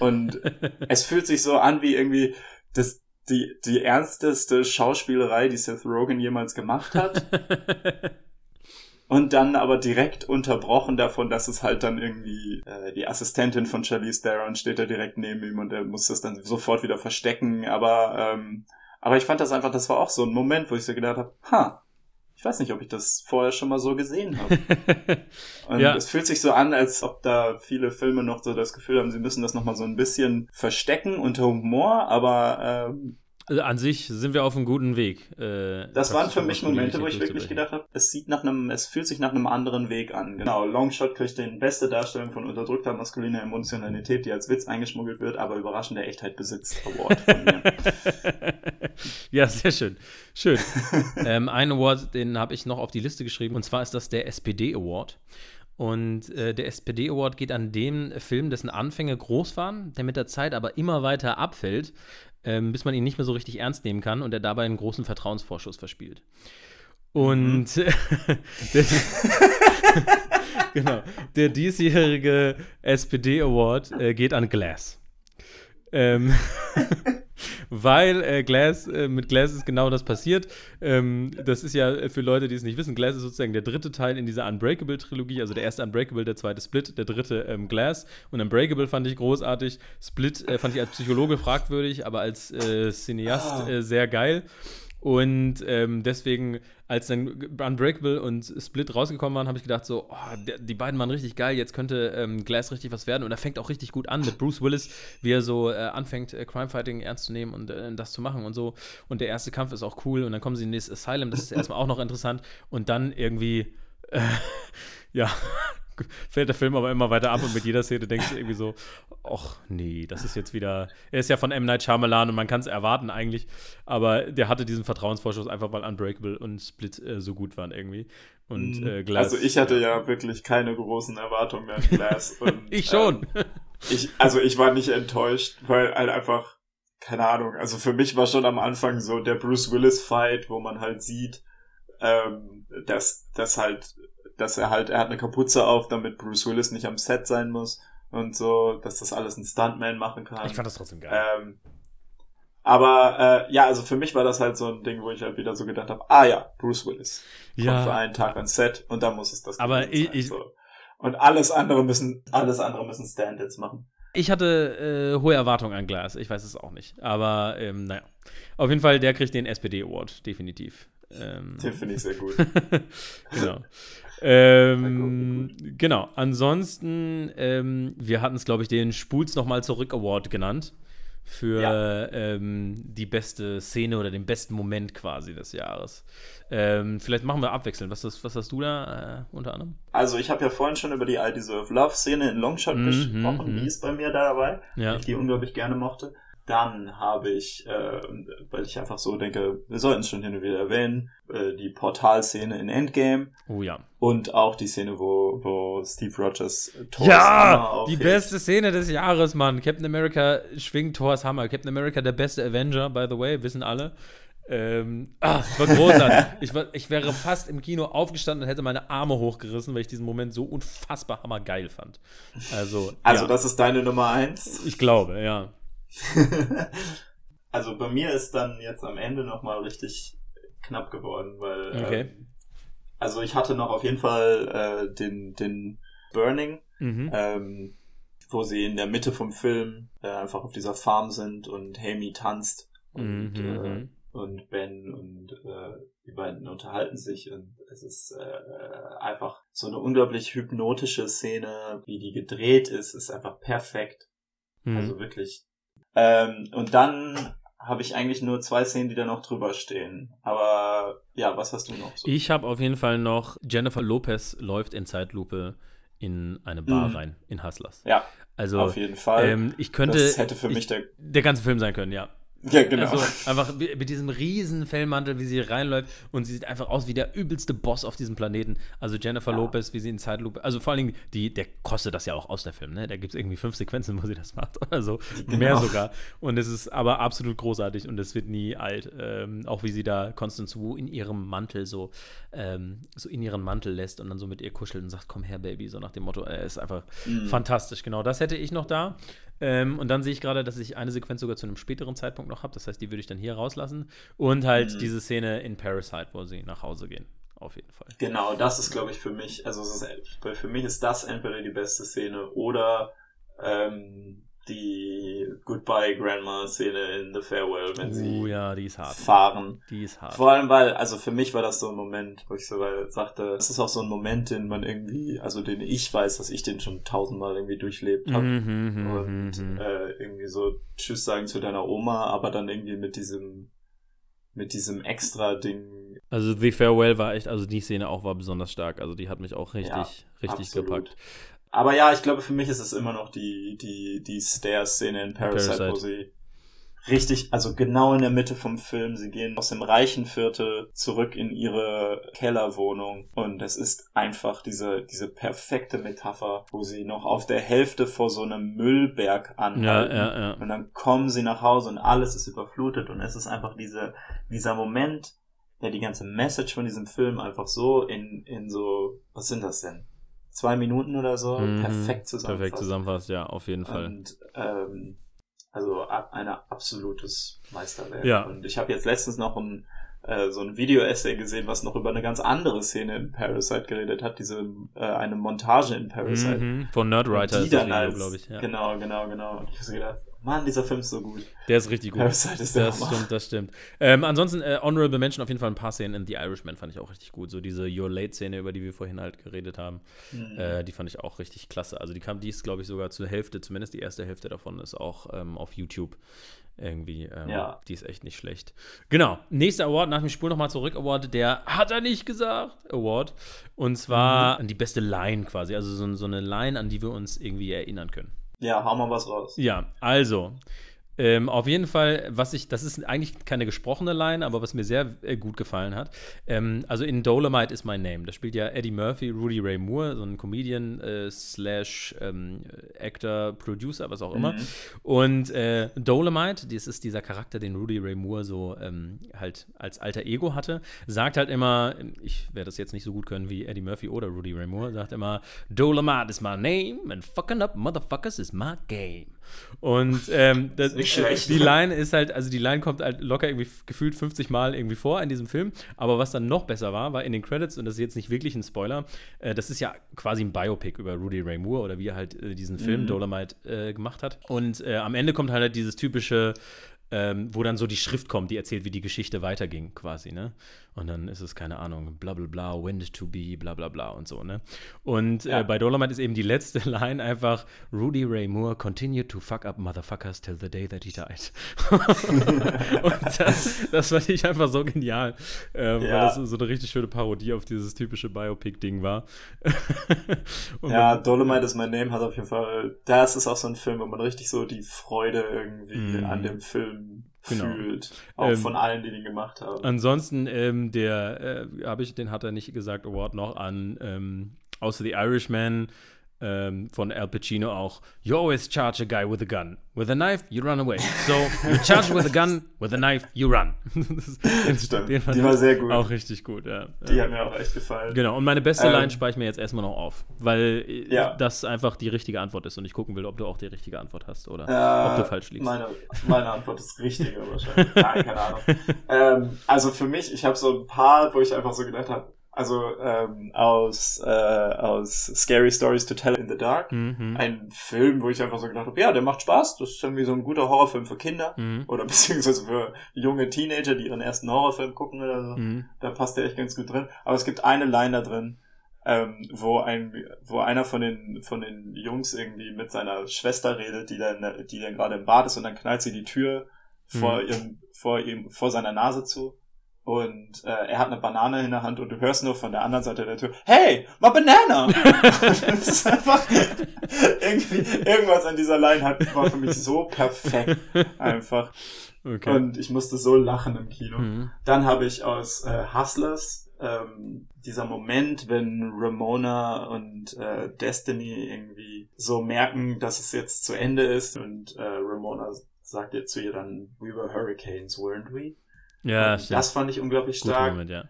Und es fühlt sich so an wie irgendwie das, die, die ernsteste Schauspielerei, die Seth Rogen jemals gemacht hat. Und dann aber direkt unterbrochen davon, dass es halt dann irgendwie äh, die Assistentin von Charlize Theron steht da direkt neben ihm und er muss das dann sofort wieder verstecken. Aber ähm, aber ich fand das einfach, das war auch so ein Moment, wo ich so gedacht habe, ha, ich weiß nicht, ob ich das vorher schon mal so gesehen habe. Und ja. es fühlt sich so an, als ob da viele Filme noch so das Gefühl haben, sie müssen das nochmal so ein bisschen verstecken unter Humor, aber ähm, also an sich sind wir auf einem guten Weg. Äh, das waren für mich Momente, wo ich wirklich gedacht habe, es sieht nach einem, es fühlt sich nach einem anderen Weg an. Genau, Longshot kriegt den beste Darstellung von unterdrückter maskuliner Emotionalität, die als Witz eingeschmuggelt wird, aber überraschende Echtheit besitzt. Award von mir. ja, sehr schön. Schön. ähm, ein Award, den habe ich noch auf die Liste geschrieben, und zwar ist das der SPD Award. Und äh, der SPD Award geht an den Film, dessen Anfänge groß waren, der mit der Zeit aber immer weiter abfällt, ähm, bis man ihn nicht mehr so richtig ernst nehmen kann und er dabei einen großen Vertrauensvorschuss verspielt. Und mhm. der, genau, der diesjährige SPD Award äh, geht an Glass. Ähm, weil äh, Glass, äh, mit Glass ist genau das passiert. Ähm, das ist ja für Leute, die es nicht wissen, Glass ist sozusagen der dritte Teil in dieser Unbreakable-Trilogie. Also der erste Unbreakable, der zweite Split, der dritte ähm, Glass. Und Unbreakable fand ich großartig. Split äh, fand ich als Psychologe fragwürdig, aber als äh, Cineast ah. äh, sehr geil. Und ähm, deswegen, als dann Unbreakable und Split rausgekommen waren, habe ich gedacht, so, oh, die beiden waren richtig geil, jetzt könnte ähm, Glass richtig was werden. Und er fängt auch richtig gut an mit Bruce Willis, wie er so äh, anfängt, äh, Crimefighting ernst zu nehmen und äh, das zu machen und so. Und der erste Kampf ist auch cool. Und dann kommen sie in das Asylum, das ist erstmal auch noch interessant. Und dann irgendwie, äh, ja, fällt der Film aber immer weiter ab und mit jeder Szene denkst du irgendwie so, ach nee, das ist jetzt wieder, er ist ja von M. Night Shyamalan und man kann es erwarten eigentlich, aber der hatte diesen Vertrauensvorschuss einfach, weil Unbreakable und Split äh, so gut waren irgendwie. Und Mhm. äh, Glass. Also ich hatte ja wirklich keine großen Erwartungen mehr an Glass. Und, ich schon. Ähm, ich, also ich war nicht enttäuscht, weil halt einfach, keine Ahnung, also für mich war schon am Anfang so der Bruce Willis Fight, wo man halt sieht, ähm, dass, dass halt, dass er halt, er hat eine Kapuze auf, damit Bruce Willis nicht am Set sein muss und so, dass das alles ein Stuntman machen kann. ich fand das trotzdem geil. Ähm, aber äh, ja, also für mich war das halt so ein Ding, wo ich halt wieder so gedacht habe, ah ja, Bruce Willis kommt für ja, einen Tag ans Set und da muss es das Aber sein, ich- ich- so. und alles andere müssen alles andere müssen Stand-ins machen. ich hatte äh, hohe Erwartungen an Glass. Ich weiß es auch nicht. Aber ähm, naja. Auf jeden Fall, der kriegt den SPD-Award, definitiv. Ähm, Den finde ich sehr gut. genau. Ähm, genau. Ansonsten, ähm, wir hatten es, glaube ich, den Spuls nochmal zurück Award genannt. Für Ja. ähm, die beste Szene oder den besten Moment quasi des Jahres. Ähm, vielleicht machen wir abwechselnd. Was, was hast du da äh, unter anderem? Also ich habe ja vorhin schon über die I Deserve Love Szene in Longshot Mhm, gesprochen, mhm. die ist bei mir da dabei, Ja. ich die unglaublich gerne mochte. Dann habe ich, äh, weil ich einfach so denke, wir sollten es schon hin und wieder erwähnen, äh, die Portalszene in Endgame Oh ja. und auch die Szene, wo, wo Steve Rogers äh, Thors Hammer Ja, die beste Szene des Jahres, Mann. Captain America schwingt Thors Hammer. Captain America, der beste Avenger, by the way, wissen alle. Ähm, ah, war großartig. ich, war, ich wäre fast im Kino aufgestanden und hätte meine Arme hochgerissen, weil ich diesen Moment so unfassbar hammergeil fand. Also, Also ja, das ist deine Nummer eins. ich glaube, ja. also bei mir ist dann jetzt am Ende nochmal richtig knapp geworden, weil Okay. ähm, also ich hatte noch auf jeden Fall äh, den, den Burning, Mhm. ähm, wo sie in der Mitte vom Film äh, einfach auf dieser Farm sind und Hammy tanzt und, Mhm, äh, mhm. und Ben und äh, die beiden unterhalten sich und es ist äh, einfach so eine unglaublich hypnotische Szene, wie die gedreht ist, ist einfach perfekt. Mhm. Also wirklich. Ähm, und dann habe ich eigentlich nur zwei Szenen, die da noch drüber stehen. Aber ja, was hast du noch so? Ich habe auf jeden Fall noch Jennifer Lopez läuft in Zeitlupe in eine Bar Mhm. rein, in Hustlers. ja, Also, auf jeden Fall. ähm, ich könnte. das hätte für ich, mich der. der ganze Film sein können, ja. Ja, genau. Also einfach mit diesem riesen Fellmantel, wie sie reinläuft und sie sieht einfach aus wie der übelste Boss auf diesem Planeten. Also Jennifer Ja. Lopez, wie sie in Zeitlupe, also vor allen Dingen, die, der kostet das ja auch aus der Film, ne? Da gibt es irgendwie fünf Sequenzen, wo sie das macht oder so. Mehr Genau. sogar. Und es ist aber absolut großartig und es wird nie alt. Ähm, auch wie sie da Constance Wu in ihrem Mantel so, ähm, so in ihren Mantel lässt und dann so mit ihr kuschelt und sagt, komm her, Baby, so nach dem Motto, er ist einfach Mhm. fantastisch. Genau, das hätte ich noch da. Ähm, und dann sehe ich gerade, dass ich eine Sequenz sogar zu einem späteren Zeitpunkt noch habe. Das heißt, die würde ich dann hier rauslassen. Und halt Mhm. diese Szene in Parasite, wo sie nach Hause gehen. Auf jeden Fall. Genau, das ist, glaube ich, für mich, also ist, für mich ist das entweder die beste Szene oder ähm, die Goodbye Grandma-Szene in The Farewell, wenn Oh sie ja, ist hart. fahren. Die ist hart. Vor allem, weil, also für mich war das so ein Moment, wo ich so weil, sagte, es ist auch so ein Moment, den man irgendwie, also den ich weiß, dass ich den schon tausendmal irgendwie durchlebt habe. Mhm, mhm, und mhm. äh, irgendwie so Tschüss sagen zu deiner Oma, aber dann irgendwie mit diesem mit diesem extra Ding. Also The Farewell war echt, also die Szene auch war besonders stark. Also die hat mich auch richtig, Ja, richtig absolut. gepackt. Aber ja, ich glaube, für mich ist es immer noch die die die Stairs-Szene in Parasite, Parasite. wo sie richtig, also genau in der Mitte vom Film, sie gehen aus dem reichen Viertel zurück in ihre Kellerwohnung und es ist einfach diese diese perfekte Metapher, wo sie noch auf der Hälfte vor so einem Müllberg Ja, anhalten. ja, ja. Und dann kommen sie nach Hause und alles ist überflutet und es ist einfach diese, dieser Moment, der die ganze Message von diesem Film einfach so in, in so, was sind das denn? Zwei Minuten oder so, Mhm. perfekt zusammenfasst. Perfekt zusammenfasst, ja, auf jeden Fall. Und ähm, also ein absolutes Meisterwerk. Ja. Und ich habe jetzt letztens noch ein, äh, so ein Video-Essay gesehen, was noch über eine ganz andere Szene in Parasite geredet hat, diese äh, eine Montage in Parasite. Mhm. Von Nerdwriter ist das Video, glaube ich. Ja. Genau, genau, genau. Und ich habe so gedacht, Mann, dieser Film ist so gut. Der ist richtig gut. Parasite ist der Das Hammer. stimmt, das stimmt. Ähm, ansonsten, äh, Honorable Mention auf jeden Fall ein paar Szenen in The Irishman fand ich auch richtig gut. So diese Your Late-Szene, über die wir vorhin halt geredet haben, Mhm. äh, die fand ich auch richtig klasse. Also die kam, die ist, glaube ich, sogar zur Hälfte, zumindest die erste Hälfte davon ist auch ähm, auf YouTube Irgendwie, ähm, Ja. die ist echt nicht schlecht. Genau, nächster Award, nach dem Spul nochmal zurück Award, der hat er nicht gesagt Award. Und zwar Mhm. an die beste Line quasi, also so, so eine Line, an die wir uns irgendwie erinnern können. Ja, hau mal was raus. Ja, also, ähm, auf jeden Fall, was ich, das ist eigentlich keine gesprochene Line, aber was mir sehr äh, gut gefallen hat. Ähm, also in Dolomite is my name. Da spielt ja Eddie Murphy, Rudy Ray Moore, so ein Comedian äh, slash ähm, Actor, Producer, was auch immer. Mhm. Und äh, Dolomite, das ist dieser Charakter, den Rudy Ray Moore so ähm, halt als alter Ego hatte, sagt halt immer, ich werde das jetzt nicht so gut können wie Eddie Murphy oder Rudy Ray Moore, sagt immer, Dolomite is my name and fucking up motherfuckers is my game. Und ähm, das, schlecht. die Line ist halt, also die Line kommt halt locker irgendwie gefühlt 50 Mal irgendwie vor in diesem Film. Aber was dann noch besser war, war in den Credits, und das ist jetzt nicht wirklich ein Spoiler, äh, das ist ja quasi ein Biopic über Rudy Ray Moore oder wie er halt äh, diesen Film Mhm. Dolomite äh, gemacht hat. Und äh, am Ende kommt halt dieses typische, ähm, wo dann so die Schrift kommt, die erzählt, wie die Geschichte weiterging, quasi, ne? Und dann ist es, keine Ahnung, bla bla bla, wind to be, bla bla bla und so, ne? Und Ja. äh, bei Dolomite ist eben die letzte Line einfach, Rudy Ray Moore continued to fuck up motherfuckers till the day that he died. und das, das fand ich einfach so genial, ähm, weil Ja. das so eine richtig schöne Parodie auf dieses typische Biopic-Ding war. Ja, Dolomite is my name hat auf jeden Fall, das ist auch so ein Film, wo man richtig so die Freude irgendwie Mhm. an dem Film Genau. fühlt. Auch Ähm, von allen, die den gemacht haben. Ansonsten, ähm, der, äh, habe ich, den hat er nicht gesagt, Award noch an, ähm, außer The Irishman ähm, von Al Pacino auch, you always charge a guy with a gun. With a knife, you run away. So, you charge with a gun, with a knife, you run. das, Stimmt. den Die war sehr gut. Auch richtig gut, ja. die Ja. hat mir auch echt gefallen. Genau, und meine beste Ähm, Line spare ich mir jetzt erstmal noch auf, weil äh, Ja. das einfach die richtige Antwort ist und ich gucken will, ob du auch die richtige Antwort hast oder Äh, ob du falsch liegst. Meine, meine Antwort ist richtiger wahrscheinlich. Nein, keine Ahnung. ähm, also für mich, ich habe so ein paar, wo ich einfach so gedacht habe, also ähm, aus, äh, aus Scary Stories to Tell in the Dark, Mhm. ein Film, wo ich einfach so gedacht habe, ja, der macht Spaß, das ist irgendwie so ein guter Horrorfilm für Kinder Mhm. oder beziehungsweise für junge Teenager, die ihren ersten Horrorfilm gucken oder so. Mhm. Da passt der echt ganz gut drin. Aber es gibt eine Line da drin, ähm, wo ein, wo einer von den, von den Jungs irgendwie mit seiner Schwester redet, die dann, die dann gerade im Bad ist und dann knallt sie die Tür vor Mhm. ihrem, vor ihm, vor seiner Nase zu. Und äh, er hat eine Banane in der Hand und du hörst nur von der anderen Seite der Tür, hey, my banana! das ist einfach irgendwie, irgendwas an dieser Line hat, war für mich so perfekt. Einfach. Okay. Und ich musste so lachen im Kino. Mhm. Dann habe ich aus äh, Hustlers ähm, dieser Moment, wenn Ramona und äh, Destiny irgendwie so merken, dass es jetzt zu Ende ist und äh, Ramona sagt jetzt zu ihr dann, we were hurricanes, weren't we? Ja, stimmt. das fand ich unglaublich stark. Moment, ja.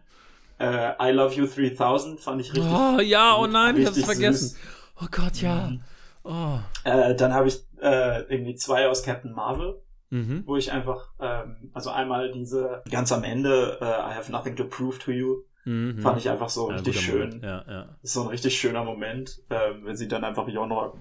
Äh, I Love You 3000 fand ich richtig. Oh ja, oh nein, ich hab's vergessen. süß. Oh Gott, ja. Mhm. Oh. Äh, dann habe ich äh, irgendwie zwei aus Captain Marvel. Mhm. wo ich einfach, ähm, also einmal diese ganz am Ende, äh, I have nothing to prove to you, Mhm. fand ich einfach so richtig schön. Ja, ja. ist so ein richtig schöner Moment, ähm, wenn sie dann einfach Yonra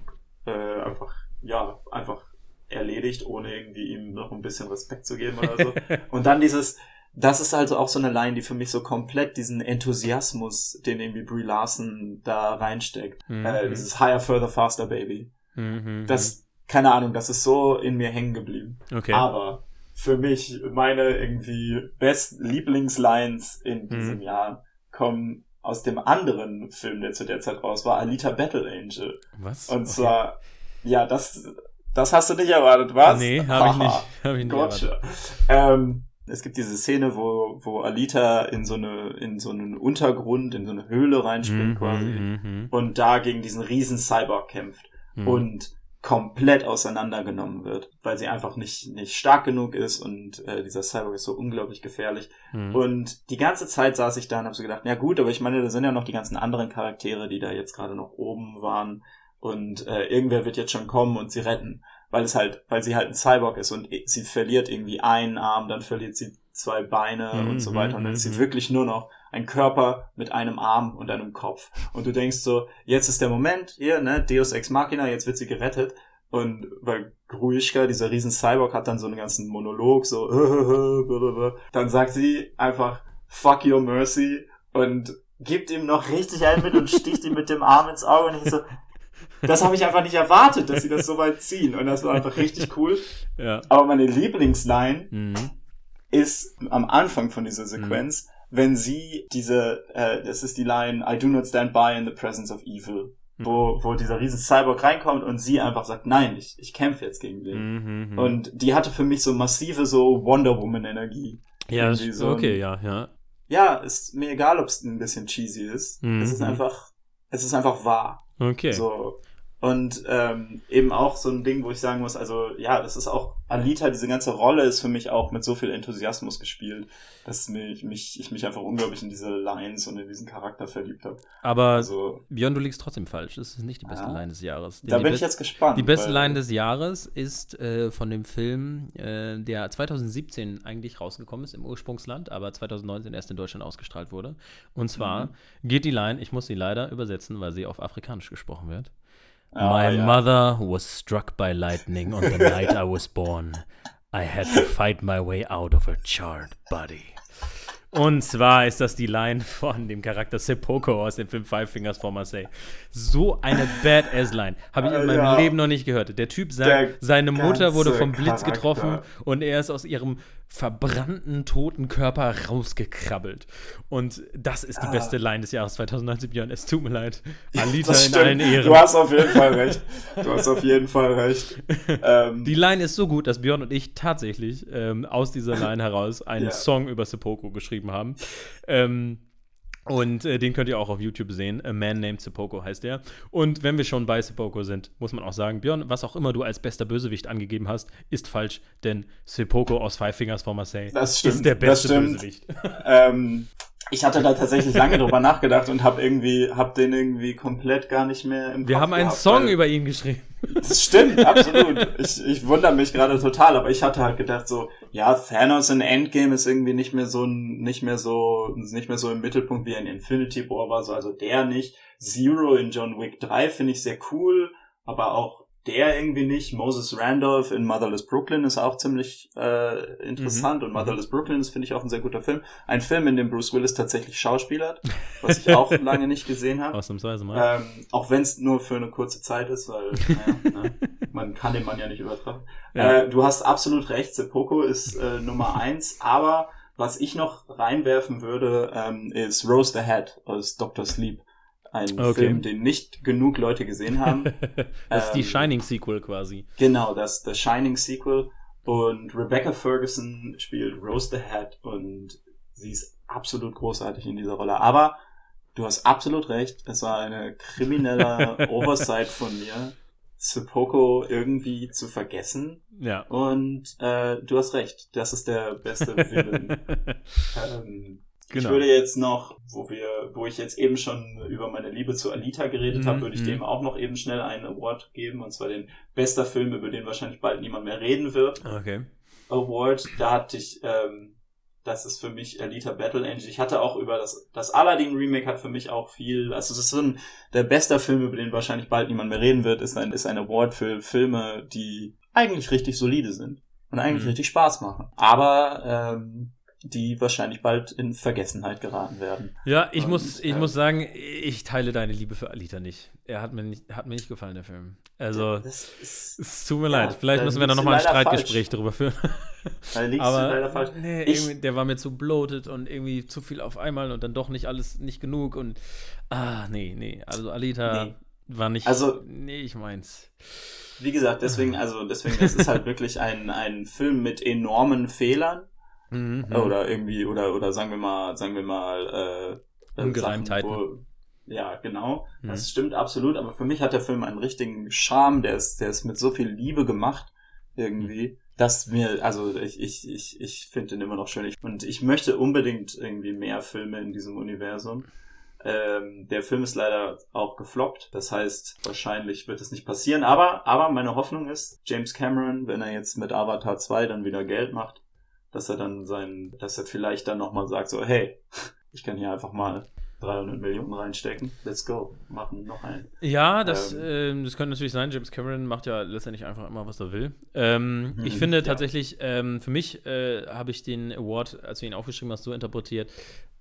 äh, einfach, ja, einfach erledigt, ohne irgendwie ihm noch ein bisschen Respekt zu geben oder so. Und dann dieses, das ist also auch so eine Line, die für mich so komplett diesen Enthusiasmus, den irgendwie Brie Larson da reinsteckt. Mhm. Äh, dieses Higher, Further, Faster, Baby. Mhm. Das, keine Ahnung, das ist so in mir hängen geblieben. okay. Aber für mich, meine irgendwie best Lieblingslines in diesem Mhm. Jahr kommen aus dem anderen Film, der zu der Zeit raus war, Alita Battle Angel. Was? Und Okay. zwar, ja, das, das hast du nicht erwartet, was? Nee, habe ich nicht. Hab ich nicht. Gotcha. Ähm, es gibt diese Szene, wo, wo Alita in so eine, in so einen Untergrund, in so eine Höhle reinspringt Mhm, quasi mhm, und da gegen diesen riesen Cyborg kämpft mhm. und komplett auseinandergenommen wird, weil sie einfach nicht, nicht stark genug ist und äh, dieser Cyborg ist so unglaublich gefährlich. Mhm. Und die ganze Zeit saß ich da und habe so gedacht, ja gut, aber ich meine, da sind ja noch die ganzen anderen Charaktere, die da jetzt gerade noch oben waren und äh, irgendwer wird jetzt schon kommen und sie retten, weil es halt, weil sie halt ein Cyborg ist und sie verliert irgendwie einen Arm, dann verliert sie zwei Beine Mhm, und so weiter und dann ist mhm. sie wirklich nur noch ein Körper mit einem Arm und einem Kopf. Und du denkst so, jetzt ist der Moment, hier, ne, Deus Ex Machina, jetzt wird sie gerettet. Und weil Gruishka, dieser riesen Cyborg, hat dann so einen ganzen Monolog, so, dann sagt sie einfach, fuck your mercy und gibt ihm noch richtig einen mit und sticht ihm mit dem Arm ins Auge und ich so, das habe ich einfach nicht erwartet, dass sie das so weit ziehen. Und das war einfach richtig cool. Ja. Aber meine Lieblingsline Mhm. ist am Anfang von dieser Sequenz, wenn sie diese, äh, das ist die Line, I do not stand by in the presence of evil. Wo, wo dieser riesen Cyborg reinkommt und sie einfach sagt, nein, ich, ich kämpfe jetzt gegen den. Mhm, mhm. Und die hatte für mich so massive so Wonder Woman Energie. ja, so ein- okay, ja, ja. Ja, ist mir egal, ob es ein bisschen cheesy ist. Mhm. Es ist einfach, es ist einfach wahr. Okay. So. Und ähm, eben auch so ein Ding, wo ich sagen muss, also ja, das ist auch Alita, diese ganze Rolle ist für mich auch mit so viel Enthusiasmus gespielt, dass mich, mich, ich mich einfach unglaublich in diese Lines und in diesen Charakter verliebt habe. Aber Also Björn, du liegst trotzdem falsch. Das ist nicht die beste Ja. Line des Jahres. da die bin ich jetzt gespannt. Die beste Line des Jahres ist äh, von dem Film, äh, der 2017 eigentlich rausgekommen ist im Ursprungsland, aber 2019 erst in Deutschland ausgestrahlt wurde. Und zwar Mhm. geht die Line, ich muss sie leider übersetzen, weil sie auf Afrikanisch gesprochen wird. Ah, My ja. mother was struck by lightning on the night I was born. I had to fight my way out of her charred body. Und zwar ist das die Line von dem Charakter Sepoko aus dem Film Five Fingers for Marseille. So eine Badass-Line. Habe ich in meinem ja. Leben noch nicht gehört. Der Typ sagt, Der seine Mutter wurde vom Blitz Charakter. getroffen und er ist aus ihrem verbrannten, toten Körper rausgekrabbelt. Und das ist die Ah. beste Line des Jahres 2019, Björn. Es tut mir leid. Alita in allen Ehren. Du hast auf jeden Fall recht. Du hast auf jeden Fall recht. Ähm, Die Line ist so gut, dass Björn und ich tatsächlich ähm, aus dieser Line heraus einen Ja. Song über Sepoko geschrieben haben. Ähm, und äh, den könnt ihr auch auf YouTube sehen. A Man Named Sepoko heißt der. Und wenn wir schon bei Sepoko sind, muss man auch sagen, Björn, was auch immer du als bester Bösewicht angegeben hast, ist falsch, denn Sepoko aus Five Fingers for Marseille ist der beste. Bösewicht. ähm, ich hatte da tatsächlich lange drüber nachgedacht und habe irgendwie, hab den irgendwie komplett gar nicht mehr im Wir Kopf haben einen gehabt, Song über ihn geschrieben. Das stimmt, absolut. Ich, ich wundere mich gerade total, aber ich hatte halt gedacht so, ja, Thanos in Endgame ist irgendwie nicht mehr so nicht mehr so nicht mehr so im Mittelpunkt wie in Infinity War war so, also der nicht. Zero in John Wick 3 finde ich sehr cool, aber auch der irgendwie nicht. Moses Randolph in Motherless Brooklyn ist auch ziemlich äh, interessant Mhm. und Motherless Brooklyn ist finde ich auch ein sehr guter Film. Ein Film, in dem Bruce Willis tatsächlich schauspielert, was ich auch lange nicht gesehen habe. Ausnahmsweise mal. Ähm, auch wenn es nur für eine kurze Zeit ist, weil naja, ne, man kann den Mann ja nicht übertragen. Ja. Äh, du hast absolut recht, Sepoko ist äh, Nummer eins, aber was ich noch reinwerfen würde, ähm, ist Rose the Hat aus Dr. Sleep. Ein Okay. Film, den nicht genug Leute gesehen haben. das ist die ähm, Shining-Sequel quasi. genau, das The Shining Sequel. Und Rebecca Ferguson spielt Rose the Hat und sie ist absolut großartig in dieser Rolle. Aber du hast absolut recht, es war eine kriminelle Oversight von mir, Sepoko irgendwie zu vergessen. Ja. Und äh, du hast recht, das ist der beste Villain. ähm, Ich Genau. würde jetzt noch, wo wir, wo ich jetzt eben schon über meine Liebe zu Alita geredet Mhm, habe, würde ich mhm. dem auch noch eben schnell einen Award geben, und zwar den bester Film, über den wahrscheinlich bald niemand mehr reden wird. okay. Award. Da hatte ich, ähm, das ist für mich Alita Battle Angel. Ich hatte auch über das, das Aladdin Remake hat für mich auch viel, also das ist so ein, der beste Film, über den wahrscheinlich bald niemand mehr reden wird, ist ein, ist ein Award für Filme, die eigentlich richtig solide sind und eigentlich Mhm. richtig Spaß machen. Aber, ähm, die wahrscheinlich bald in Vergessenheit geraten werden. Ja, ich Und, muss, ich äh, muss sagen, ich teile deine Liebe für Alita nicht. Er hat mir nicht, hat mir nicht gefallen, der Film. Also, das ist, es tut mir Ja, leid. Vielleicht müssen wir da nochmal ein Streitgespräch darüber führen. da liegst du leider Aber falsch. nee, Ich- der war mir zu bloated und irgendwie zu viel auf einmal und dann doch nicht alles, nicht genug und ah, nee, nee. Also Alita Nee. war nicht, Also- nee, ich meins. Wie gesagt, deswegen, also deswegen, es ist halt wirklich ein, ein Film mit enormen Fehlern. Mhm. Oder irgendwie, oder, oder sagen wir mal, sagen wir mal, äh, äh, Ungereimtheiten. Sachen, wo- ja, genau. Mhm. Das stimmt absolut, aber für mich hat der Film einen richtigen Charme, der ist, der ist mit so viel Liebe gemacht, irgendwie, dass mir, also ich, ich, ich, ich finde den immer noch schön. Ich, und ich möchte unbedingt irgendwie mehr Filme in diesem Universum. Ähm, der Film ist leider auch gefloppt. Das heißt, wahrscheinlich wird es nicht passieren. Aber, aber meine Hoffnung ist, James Cameron, wenn er jetzt mit Avatar 2 dann wieder Geld macht, dass er dann sein, dass er vielleicht dann nochmal sagt, so, hey, ich kann hier einfach mal 300 Millionen reinstecken. Let's go. Machen noch einen. Ja, das, ähm, äh, das könnte natürlich sein. James Cameron macht ja letztendlich einfach immer, was er will. Ähm, mhm, ich finde ja. tatsächlich, ähm, für mich äh, habe ich den Award, als du ihn aufgeschrieben hast, so interpretiert,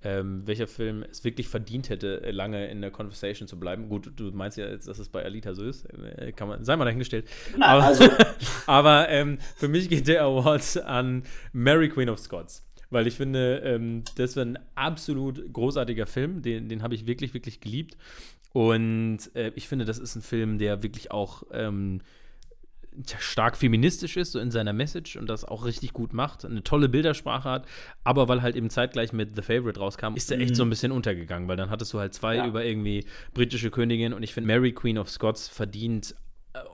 ähm, welcher Film es wirklich verdient hätte, lange in der Conversation zu bleiben. Gut, du meinst ja jetzt, dass es bei Alita so ist. Äh, kann man, sei mal dahingestellt. Na, aber also. aber ähm, für mich geht der Award an Mary Queen of Scots weil ich finde, ähm, das war ein absolut großartiger Film. Den, den habe ich wirklich, wirklich geliebt. Und äh, ich finde, das ist ein Film, der wirklich auch ähm, stark feministisch ist, so in seiner Message und das auch richtig gut macht, eine tolle Bildersprache hat, aber weil halt eben zeitgleich mit The Favorite rauskam, ist er echt mhm. so ein bisschen untergegangen, weil dann hattest du halt zwei ja. über irgendwie britische Königin und ich finde, Mary Queen of Scots verdient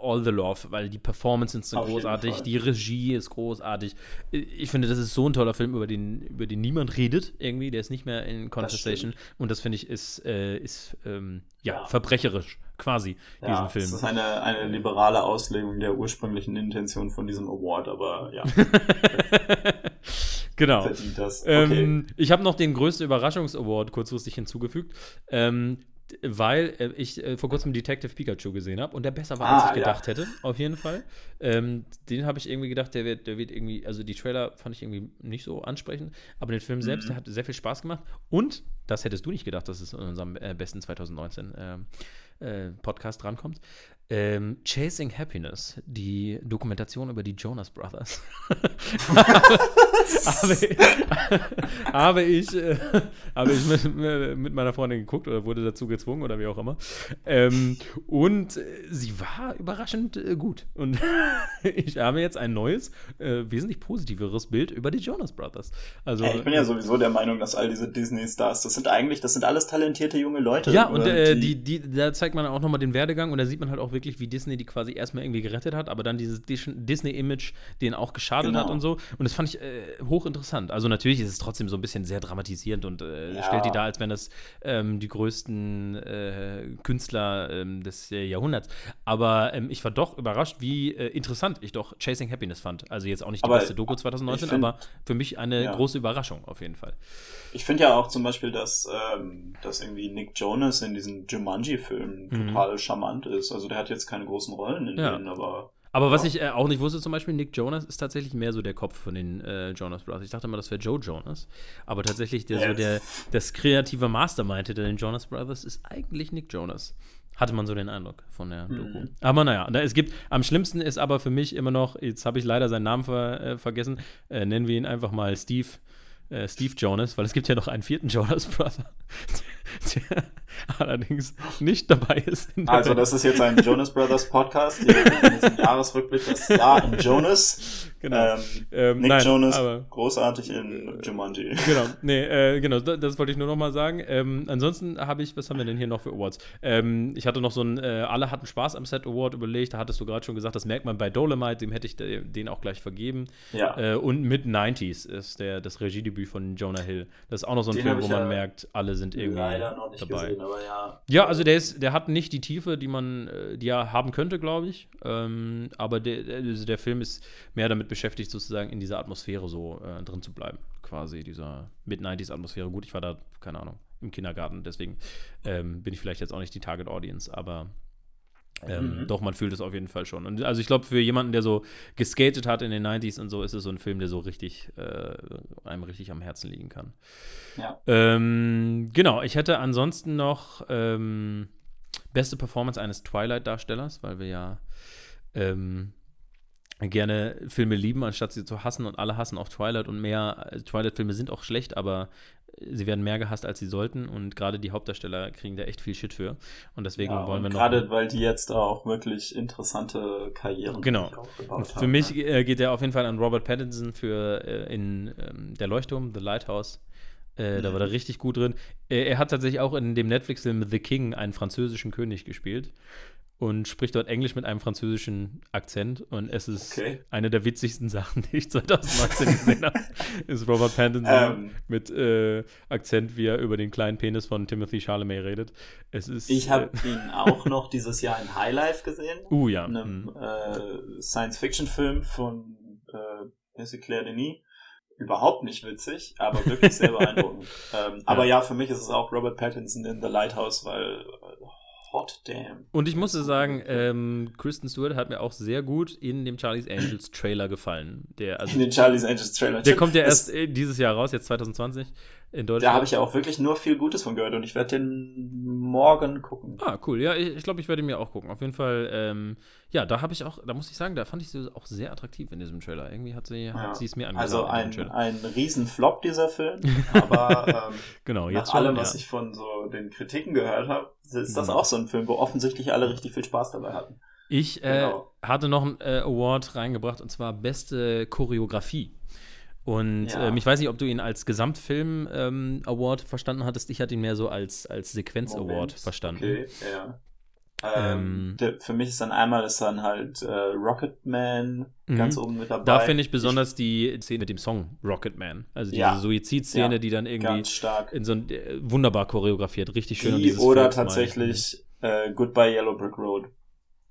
all the love, weil die Performances sind großartig, die Regie ist großartig. Ich finde, das ist so ein toller Film, über den, über den niemand redet irgendwie. Der ist nicht mehr in Conversation. und das finde ich ist, äh, ist ähm, ja, ja, verbrecherisch quasi, ja, diesen Film. Das ist eine, eine liberale Auslegung der ursprünglichen Intention von diesem Award, aber ja. genau. Ähm, okay. Ähm, ich habe noch den größten Überraschungsaward kurzfristig hinzugefügt. Ähm, weil äh, ich äh, vor kurzem Detective Pikachu gesehen habe und der besser war, als ah, ich gedacht ja. hätte, auf jeden Fall. Ähm, den habe ich irgendwie gedacht, der wird, der wird irgendwie, also die Trailer fand ich irgendwie nicht so ansprechend, aber den Film selbst, mhm. der hat sehr viel Spaß gemacht und, das hättest du nicht gedacht, dass es in unserem äh, besten 2019 ähm, äh, Podcast drankommt, ähm, Chasing Happiness, die Dokumentation über die Jonas Brothers. habe, habe, ich, äh, habe ich mit, mit, meiner Freundin geguckt oder wurde dazu gezwungen oder wie auch immer. Ähm, und äh, sie war überraschend äh, gut. Und ich habe jetzt ein neues, äh, wesentlich positiveres Bild über die Jonas Brothers. Also, hey, ich bin ja sowieso der Meinung, dass all diese Disney-Stars, das sind eigentlich, das sind alles talentierte junge Leute. Ja, und äh, die, die, da zeigt man auch nochmal den Werdegang und da sieht man halt auch wirklich, wie Disney die quasi erstmal irgendwie gerettet hat, aber dann dieses Disney-Image denen auch geschadet genau. hat und so. Und das fand ich äh, hochinteressant. Also natürlich ist es trotzdem so ein bisschen sehr dramatisierend und äh, ja. stellt die da, als wären das ähm, die größten äh, Künstler ähm, des Jahrhunderts. Aber ähm, ich war doch überrascht, wie äh, interessant ich doch Chasing Happiness fand. Also jetzt auch nicht die aber beste Doku 2019, find, aber für mich eine ja. große Überraschung auf jeden Fall. Ich finde ja auch zum Beispiel, dass, ähm, dass irgendwie Nick Jonas in diesem Jumanji-Film mhm. total charmant ist. Also der hat jetzt keine großen Rollen in ja. denen, aber. Aber was ich äh, auch nicht wusste, zum Beispiel, Nick Jonas ist tatsächlich mehr so der Kopf von den äh, Jonas Brothers. Ich dachte immer, das wäre Joe Jonas. Aber tatsächlich, der, so der, das kreative Mastermind hinter den Jonas Brothers ist eigentlich Nick Jonas. Hatte man so den Eindruck von der mhm. Doku. Aber naja, es gibt, am schlimmsten ist aber für mich immer noch, jetzt habe ich leider seinen Namen ver, äh, vergessen, äh, nennen wir ihn einfach mal Steve äh, Steve Jonas, weil es gibt ja noch einen vierten Jonas Brother, der allerdings nicht dabei ist. also das ist jetzt ein Jonas Brothers Podcast, hier jetzt im Jahresrückblick das Jahr in Jonas. Genau. Ähm, ähm, Nick nein, Jonas, aber, großartig in Jumanji. Genau, nee, äh, genau, das, das, wollte ich nur noch mal sagen. Ähm, ansonsten habe ich, was haben wir denn hier noch für Awards? Ähm, ich hatte noch so ein äh, Alle hatten Spaß am Set Award überlegt, da hattest du gerade schon gesagt, das merkt man bei Dolomite, dem hätte ich den auch gleich vergeben. Ja. Äh, und mit 90s ist der, das Regiedebüt von Jonah Hill. Das ist auch noch so ein den Film, wo man ja merkt, alle sind irgendwie leider noch nicht dabei. Gesehen, aber ja. Ja, also der ist, der hat nicht die Tiefe, die man, äh, die er haben könnte, glaube ich. Ähm, aber der, also der Film ist mehr damit beschäftigt, sozusagen in dieser Atmosphäre so äh, drin zu bleiben. Quasi dieser Mid-90s-Atmosphäre. Gut, ich war da, keine Ahnung, im Kindergarten, deswegen ähm, bin ich vielleicht jetzt auch nicht die Target Audience, aber ähm, mhm. Doch, man fühlt es auf jeden Fall schon. Und also ich glaube, für jemanden, der so geskatet hat in den 90s und so, ist es so ein Film, der so richtig äh, einem richtig am Herzen liegen kann. Ja. Ähm, genau, ich hätte ansonsten noch ähm, beste Performance eines Twilight-Darstellers, weil wir ja ähm, gerne Filme lieben, anstatt sie zu hassen und alle hassen auch Twilight und mehr. Äh, Twilight-Filme sind auch schlecht, aber sie werden mehr gehasst, als sie sollten und gerade die Hauptdarsteller kriegen da echt viel Shit für und deswegen ja, wollen wir noch gerade weil die jetzt auch wirklich interessante Karrieren genau aufgebaut für haben, mich äh, geht der auf jeden Fall an Robert Pattinson für äh, in ähm, der Leuchtturm The Lighthouse äh, mhm. Da war er richtig gut drin. Äh, er hat tatsächlich auch in dem Netflix-Film The King einen französischen König gespielt und spricht dort Englisch mit einem französischen Akzent. Und es ist okay. eine der witzigsten Sachen, die ich 2019 gesehen habe. Ist Robert Pattinson ähm, mit äh, Akzent, wie er über den kleinen Penis von Timothy Chalamet redet. Es ist, ich habe äh, ihn auch noch dieses Jahr in High Life gesehen. Uh, ja. Einem mhm. äh, Science-Fiction-Film von äh, Claire Denis überhaupt nicht witzig, aber wirklich sehr beeindruckend. ähm, ja. Aber ja, für mich ist es auch Robert Pattinson in The Lighthouse, weil hot damn. Und ich musste sagen, ähm, Kristen Stewart hat mir auch sehr gut in dem Charlie's Angels Trailer gefallen. Der, also, in den Charlie's Angels Trailer. Der kommt ja erst dieses Jahr raus, jetzt 2020 in Deutschland. Da habe ich ja auch wirklich nur viel Gutes von gehört und ich werde den morgen gucken. Ah, cool. Ja, ich, ich glaube, ich werde mir auch gucken. Auf jeden Fall, ähm, ja, da habe ich auch, da muss ich sagen, da fand ich sie auch sehr attraktiv in diesem Trailer. Irgendwie hat sie, ja. es mir angesagt. Also ein, ein Riesenflop, dieser Film. Aber ähm, genau, jetzt nach allem, was ich von so den Kritiken gehört habe, ist das mhm. auch so ein Film, wo offensichtlich alle richtig viel Spaß dabei hatten. Ich äh, genau. hatte noch einen äh, Award reingebracht und zwar beste Choreografie. Und ja. ähm, ich weiß nicht, ob du ihn als Gesamtfilm ähm, Award verstanden hattest. Ich hatte ihn mehr so als, als Sequenz Award verstanden. Okay, ja. Ähm, ähm, der, für mich ist dann einmal ist dann halt äh, Rocketman mhm. ganz oben mit dabei. Da finde ich besonders ich, die Szene mit dem Song Rocketman. Also diese ja, Suizidszene, ja, die dann irgendwie in so ein äh, wunderbar choreografiert, richtig schön. Die oder tatsächlich äh, Goodbye Yellow Brick Road.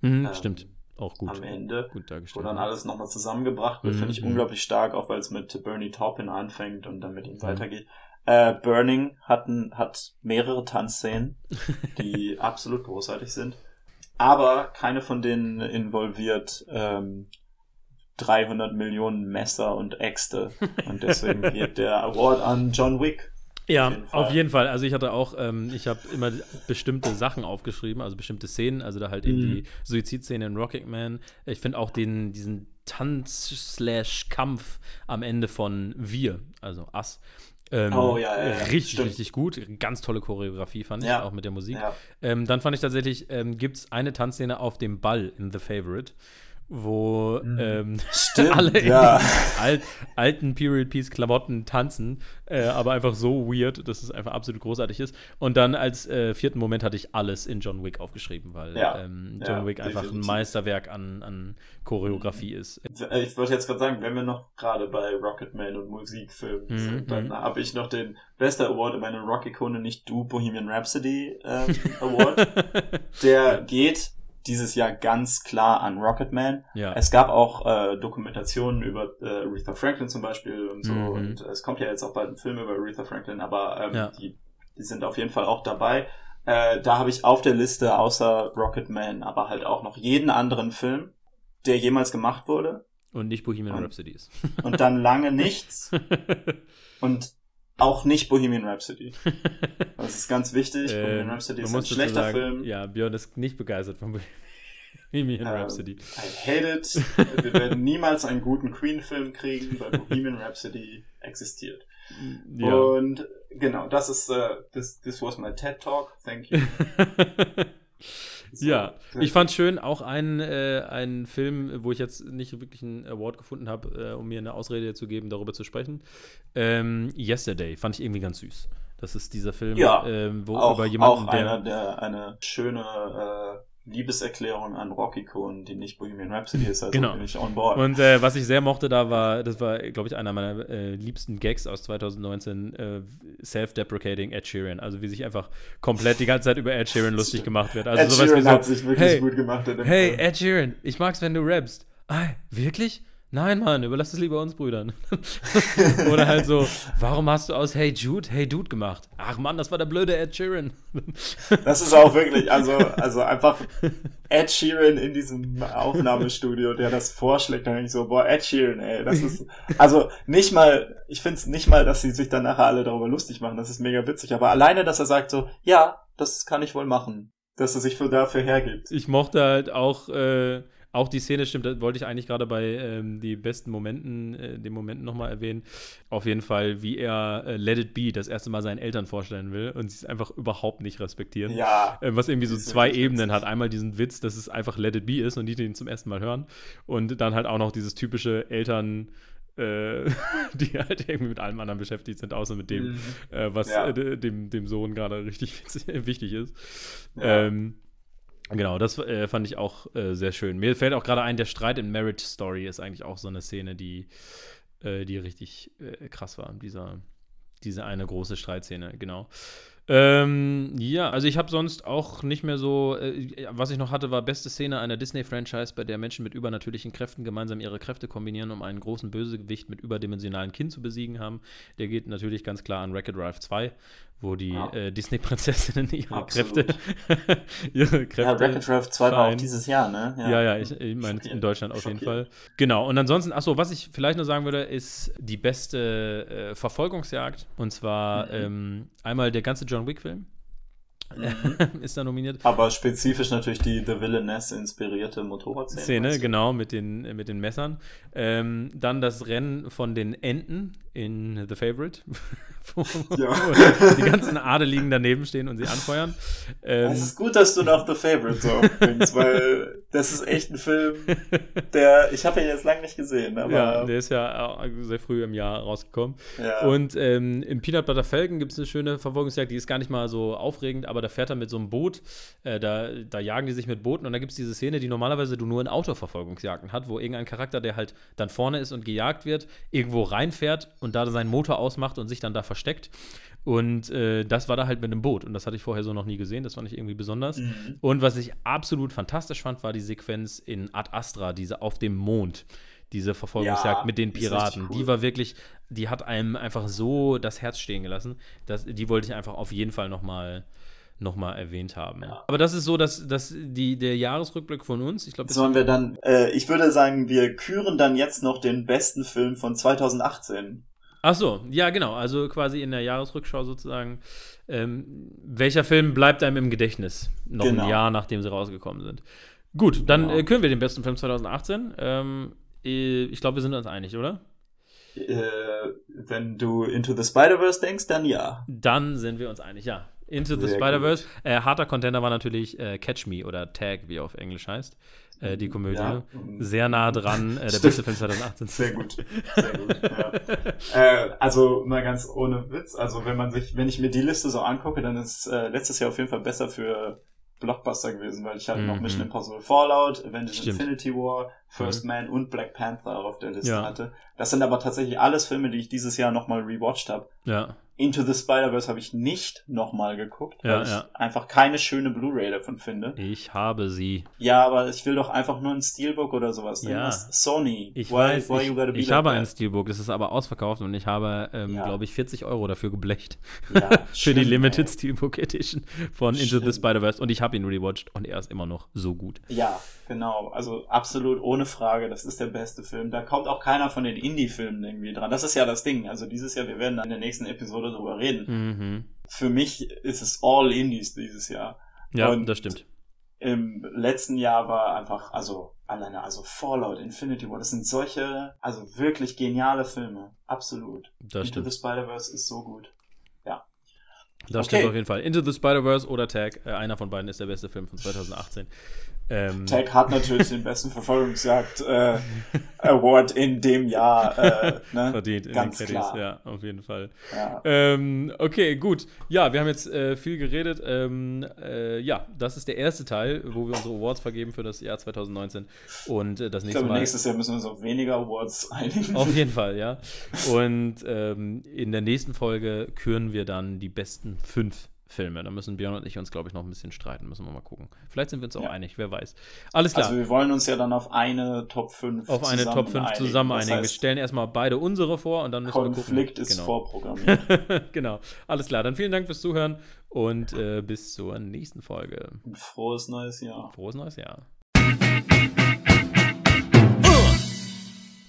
Mhm, ähm, stimmt auch gut. Am Ende. Gut dargestellt. Wo dann alles nochmal zusammengebracht wird, mhm. finde ich mhm. unglaublich stark, auch weil es mit Bernie Taupin anfängt und dann mit ihm mhm. weitergeht. Äh, Burning hat, hat mehrere Tanzszenen, die absolut großartig sind. Aber keine von denen involviert ähm, 300 Millionen Messer und Äxte. Und deswegen geht der Award an John Wick. Ja, auf jeden, auf jeden Fall. Also ich hatte auch, ähm, ich habe immer bestimmte Sachen aufgeschrieben, also bestimmte Szenen, also da halt eben mhm. die Suizidszene in Rocket Man. Ich finde auch den, diesen Tanz-Kampf am Ende von Wir, also Us. Ähm, oh, ja, ja, ja. Richtig, Stimmt. richtig gut. Ganz tolle Choreografie fand ich, auch mit der Musik. Ähm, dann fand ich tatsächlich, ähm, gibt es eine Tanzszene auf dem Ball in The Favorite wo mhm. ähm, Stimmt, alle in ja. alt, alten Period Piece Klamotten tanzen, äh, aber einfach so weird, dass es einfach absolut großartig ist. Und dann als äh, vierten Moment hatte ich alles in John Wick aufgeschrieben, weil ja. ähm, John ja, Wick einfach definitiv. ein Meisterwerk an, an Choreografie mhm. ist. Ich wollte jetzt gerade sagen, wenn wir noch gerade bei Rocketman und Musikfilmen mhm. sind, dann mhm. habe ich noch den beste Award in meiner Rock-Ikone, nicht du, Bohemian Rhapsody ähm, Award. Der geht dieses Jahr ganz klar an Rocketman. Ja. Es gab auch äh, Dokumentationen über äh, Aretha Franklin zum Beispiel und so. Mhm. Und es kommt ja jetzt auch bald ein Film über Aretha Franklin, aber ähm, ja. die, die sind auf jeden Fall auch dabei. Äh, da habe ich auf der Liste außer Rocketman aber halt auch noch jeden anderen Film, der jemals gemacht wurde. Und nicht Bohemian Rhapsody ist. Und dann lange nichts. und auch nicht Bohemian Rhapsody. Das ist ganz wichtig. Äh, Bohemian Rhapsody ist ein schlechter sagen, Film. Ja, Björn ist nicht begeistert von Bohemian ähm, Rhapsody. I hate it. Wir werden niemals einen guten Queen-Film kriegen, weil Bohemian Rhapsody existiert. Ja. Und genau, das ist, uh, this, this was my TED Talk. Thank you. Ja, ich fand schön auch einen, äh, einen Film, wo ich jetzt nicht wirklich einen Award gefunden habe, äh, um mir eine Ausrede zu geben, darüber zu sprechen. Ähm, Yesterday fand ich irgendwie ganz süß. Das ist dieser Film, ja, ähm, wo auch, über jemanden, auch einer, der eine schöne äh, Liebeserklärung an Rocky Cohn, die nicht Bohemian Rhapsody ist, also genau. bin ich on board. Und äh, was ich sehr mochte da war, das war, glaube ich, einer meiner äh, liebsten Gags aus 2019, äh, Self-Deprecating Ed Sheeran. Also wie sich einfach komplett die ganze Zeit über Ed Sheeran lustig gemacht wird. Also Ed sowas Sheeran wie so, hat sich wirklich hey, gut gemacht. hey, Film. Ed Sheeran, ich mag's, wenn du rappst. Ah, wirklich? Nein, Mann, überlass es lieber uns Brüdern. Oder halt so, warum hast du aus Hey Jude Hey Dude gemacht? Ach Mann, das war der blöde Ed Sheeran. das ist auch wirklich, also, also einfach Ed Sheeran in diesem Aufnahmestudio, der das vorschlägt, dann denke ich so, boah, Ed Sheeran, ey, das ist, also nicht mal, ich finde es nicht mal, dass sie sich dann nachher alle darüber lustig machen, das ist mega witzig, aber alleine, dass er sagt so, ja, das kann ich wohl machen dass er sich für dafür hergibt. Ich mochte halt auch, äh, auch die Szene stimmt, das wollte ich eigentlich gerade bei ähm, die besten Momenten, äh, den Momenten nochmal erwähnen. Auf jeden Fall, wie er äh, Let It Be das erste Mal seinen Eltern vorstellen will und sie es einfach überhaupt nicht respektieren. Ja. Äh, was irgendwie so zwei Ebenen witzig. hat. Einmal diesen Witz, dass es einfach Let It Be ist und die den zum ersten Mal hören. Und dann halt auch noch dieses typische Eltern- äh, die halt irgendwie mit allem anderen beschäftigt sind, außer mit dem, mhm. äh, was ja. äh, dem, dem Sohn gerade richtig wichtig ist. Ja. Ähm, Genau, das äh, fand ich auch äh, sehr schön. Mir fällt auch gerade ein, der Streit in Marriage Story ist eigentlich auch so eine Szene, die, äh, die richtig äh, krass war. Dieser, diese eine große Streitszene, genau. Ähm, ja, also ich habe sonst auch nicht mehr so, äh, was ich noch hatte, war beste Szene einer Disney-Franchise, bei der Menschen mit übernatürlichen Kräften gemeinsam ihre Kräfte kombinieren, um einen großen Bösegewicht mit überdimensionalen Kinn zu besiegen haben. Der geht natürlich ganz klar an Wreck-It Ralph 2, wo die ja. äh, Disney-Prinzessinnen ihre Kräfte, ihre Kräfte. Ja, Wreck-It Ralph 2 war auch dieses Jahr, ne? Ja, ja, ja ich, ich meine in Deutschland auf jeden Fall. Genau, und ansonsten, achso, was ich vielleicht nur sagen würde, ist die beste äh, Verfolgungsjagd. Und zwar mhm. ähm, einmal der ganze John Wick-Film. Mhm. ist da nominiert. Aber spezifisch natürlich die The Villainess inspirierte Motorradszene. Szene, genau, mit den, mit den Messern. Ähm, dann das Rennen von den Enten in The Favorite, wo, ja. die ganzen Adeligen daneben stehen und sie anfeuern. Ähm, es ist gut, dass du noch The Favorite so aufbringst, weil das ist echt ein Film, der, ich habe ihn jetzt lange nicht gesehen. Aber ja, der ist ja sehr früh im Jahr rausgekommen. Ja. Und ähm, im Peanut Butter Falcon gibt es eine schöne Verfolgungsjagd, die ist gar nicht mal so aufregend, aber da fährt er mit so einem Boot, äh, da, da jagen die sich mit Booten und da gibt es diese Szene, die normalerweise du nur in Autoverfolgungsjagden hat, wo irgendein Charakter, der halt dann vorne ist und gejagt wird, irgendwo reinfährt und da seinen Motor ausmacht und sich dann da versteckt. Und äh, das war da halt mit einem Boot. Und das hatte ich vorher so noch nie gesehen. Das fand ich irgendwie besonders. Mhm. Und was ich absolut fantastisch fand, war die Sequenz in Ad Astra, diese auf dem Mond. Diese Verfolgungsjagd ja, mit den Piraten. Cool. Die war wirklich, die hat einem einfach so das Herz stehen gelassen. Das, die wollte ich einfach auf jeden Fall noch mal noch mal erwähnt haben. Ja. Aber das ist so, dass, dass die, der Jahresrückblick von uns, ich glaube. Sollen wir dann, äh, ich würde sagen, wir küren dann jetzt noch den besten Film von 2018. Ach so, ja, genau. Also quasi in der Jahresrückschau sozusagen. Ähm, welcher Film bleibt einem im Gedächtnis? Noch genau. ein Jahr, nachdem sie rausgekommen sind. Gut, dann genau. äh, können wir den besten Film 2018. Ähm, äh, ich glaube, wir sind uns einig, oder? Äh, wenn du Into the Spider-Verse denkst, dann ja. Dann sind wir uns einig, ja. Into the Spider-Verse. Äh, harter Contender war natürlich äh, Catch Me oder Tag, wie er auf Englisch heißt äh, die Komödie. Ja. Sehr nah dran, äh, der beste Film 2018. Sehr gut. Sehr gut. Ja. äh, also mal ganz ohne Witz, also wenn man sich, wenn ich mir die Liste so angucke, dann ist äh, letztes Jahr auf jeden Fall besser für Blockbuster gewesen, weil ich hatte mhm. noch Mission Impossible Fallout, Avengers Stimmt. Infinity War, First mhm. Man und Black Panther auf der Liste ja. hatte. Das sind aber tatsächlich alles Filme, die ich dieses Jahr nochmal rewatcht habe. Ja. Into the Spider-Verse habe ich nicht nochmal geguckt, weil ja, ich ja. einfach keine schöne Blu-ray davon finde. Ich habe sie. Ja, aber ich will doch einfach nur ein Steelbook oder sowas. Ja. Sony. Ich why, weiß, why ich, ich like habe that? ein Steelbook, das ist aber ausverkauft und ich habe, ähm, ja. glaube ich, 40 Euro dafür geblecht. Ja, Für die Limited ey. Steelbook Edition von Into Stimmt. the Spider-Verse und ich habe ihn rewatcht und er ist immer noch so gut. Ja, genau. Also absolut ohne Frage. Das ist der beste Film. Da kommt auch keiner von den Indie-Filmen irgendwie dran. Das ist ja das Ding. Also dieses Jahr, wir werden dann in der nächsten Episode drüber reden. Mhm. Für mich ist es all Indies dieses Jahr. Ja, Und das stimmt. Im letzten Jahr war einfach, also alleine, also Fallout, Infinity War, das sind solche, also wirklich geniale Filme. Absolut. Das Into stimmt. the Spider-Verse ist so gut. Ja. Das okay. stimmt auf jeden Fall. Into the Spider-Verse oder Tag, äh, einer von beiden ist der beste Film von 2018. Ähm, Tag hat natürlich den besten Verfolgungsjagd äh, Award in dem Jahr äh, ne? verdient in Ganz den Credits, klar. ja, auf jeden Fall. Ja. Ähm, okay, gut. Ja, wir haben jetzt äh, viel geredet. Ähm, äh, ja, das ist der erste Teil, wo wir unsere Awards vergeben für das Jahr 2019 und äh, das nächste ich glaube, Mal. Nächstes Jahr müssen wir uns auf weniger Awards einigen. Auf jeden Fall, ja. Und ähm, in der nächsten Folge küren wir dann die besten fünf Filme. Da müssen Björn und ich uns, glaube ich, noch ein bisschen streiten. Müssen wir mal gucken. Vielleicht sind wir uns auch ja. einig, wer weiß. Alles klar. Also wir wollen uns ja dann auf eine Top 5 Auf eine Top 5 einigen. zusammen das einigen. wir stellen erstmal beide unsere vor und dann müssen Konflikt wir gucken. Konflikt ist genau. vorprogrammiert. genau. Alles klar. Dann vielen Dank fürs Zuhören und äh, bis zur nächsten Folge. Frohes neues Jahr. Frohes neues Jahr.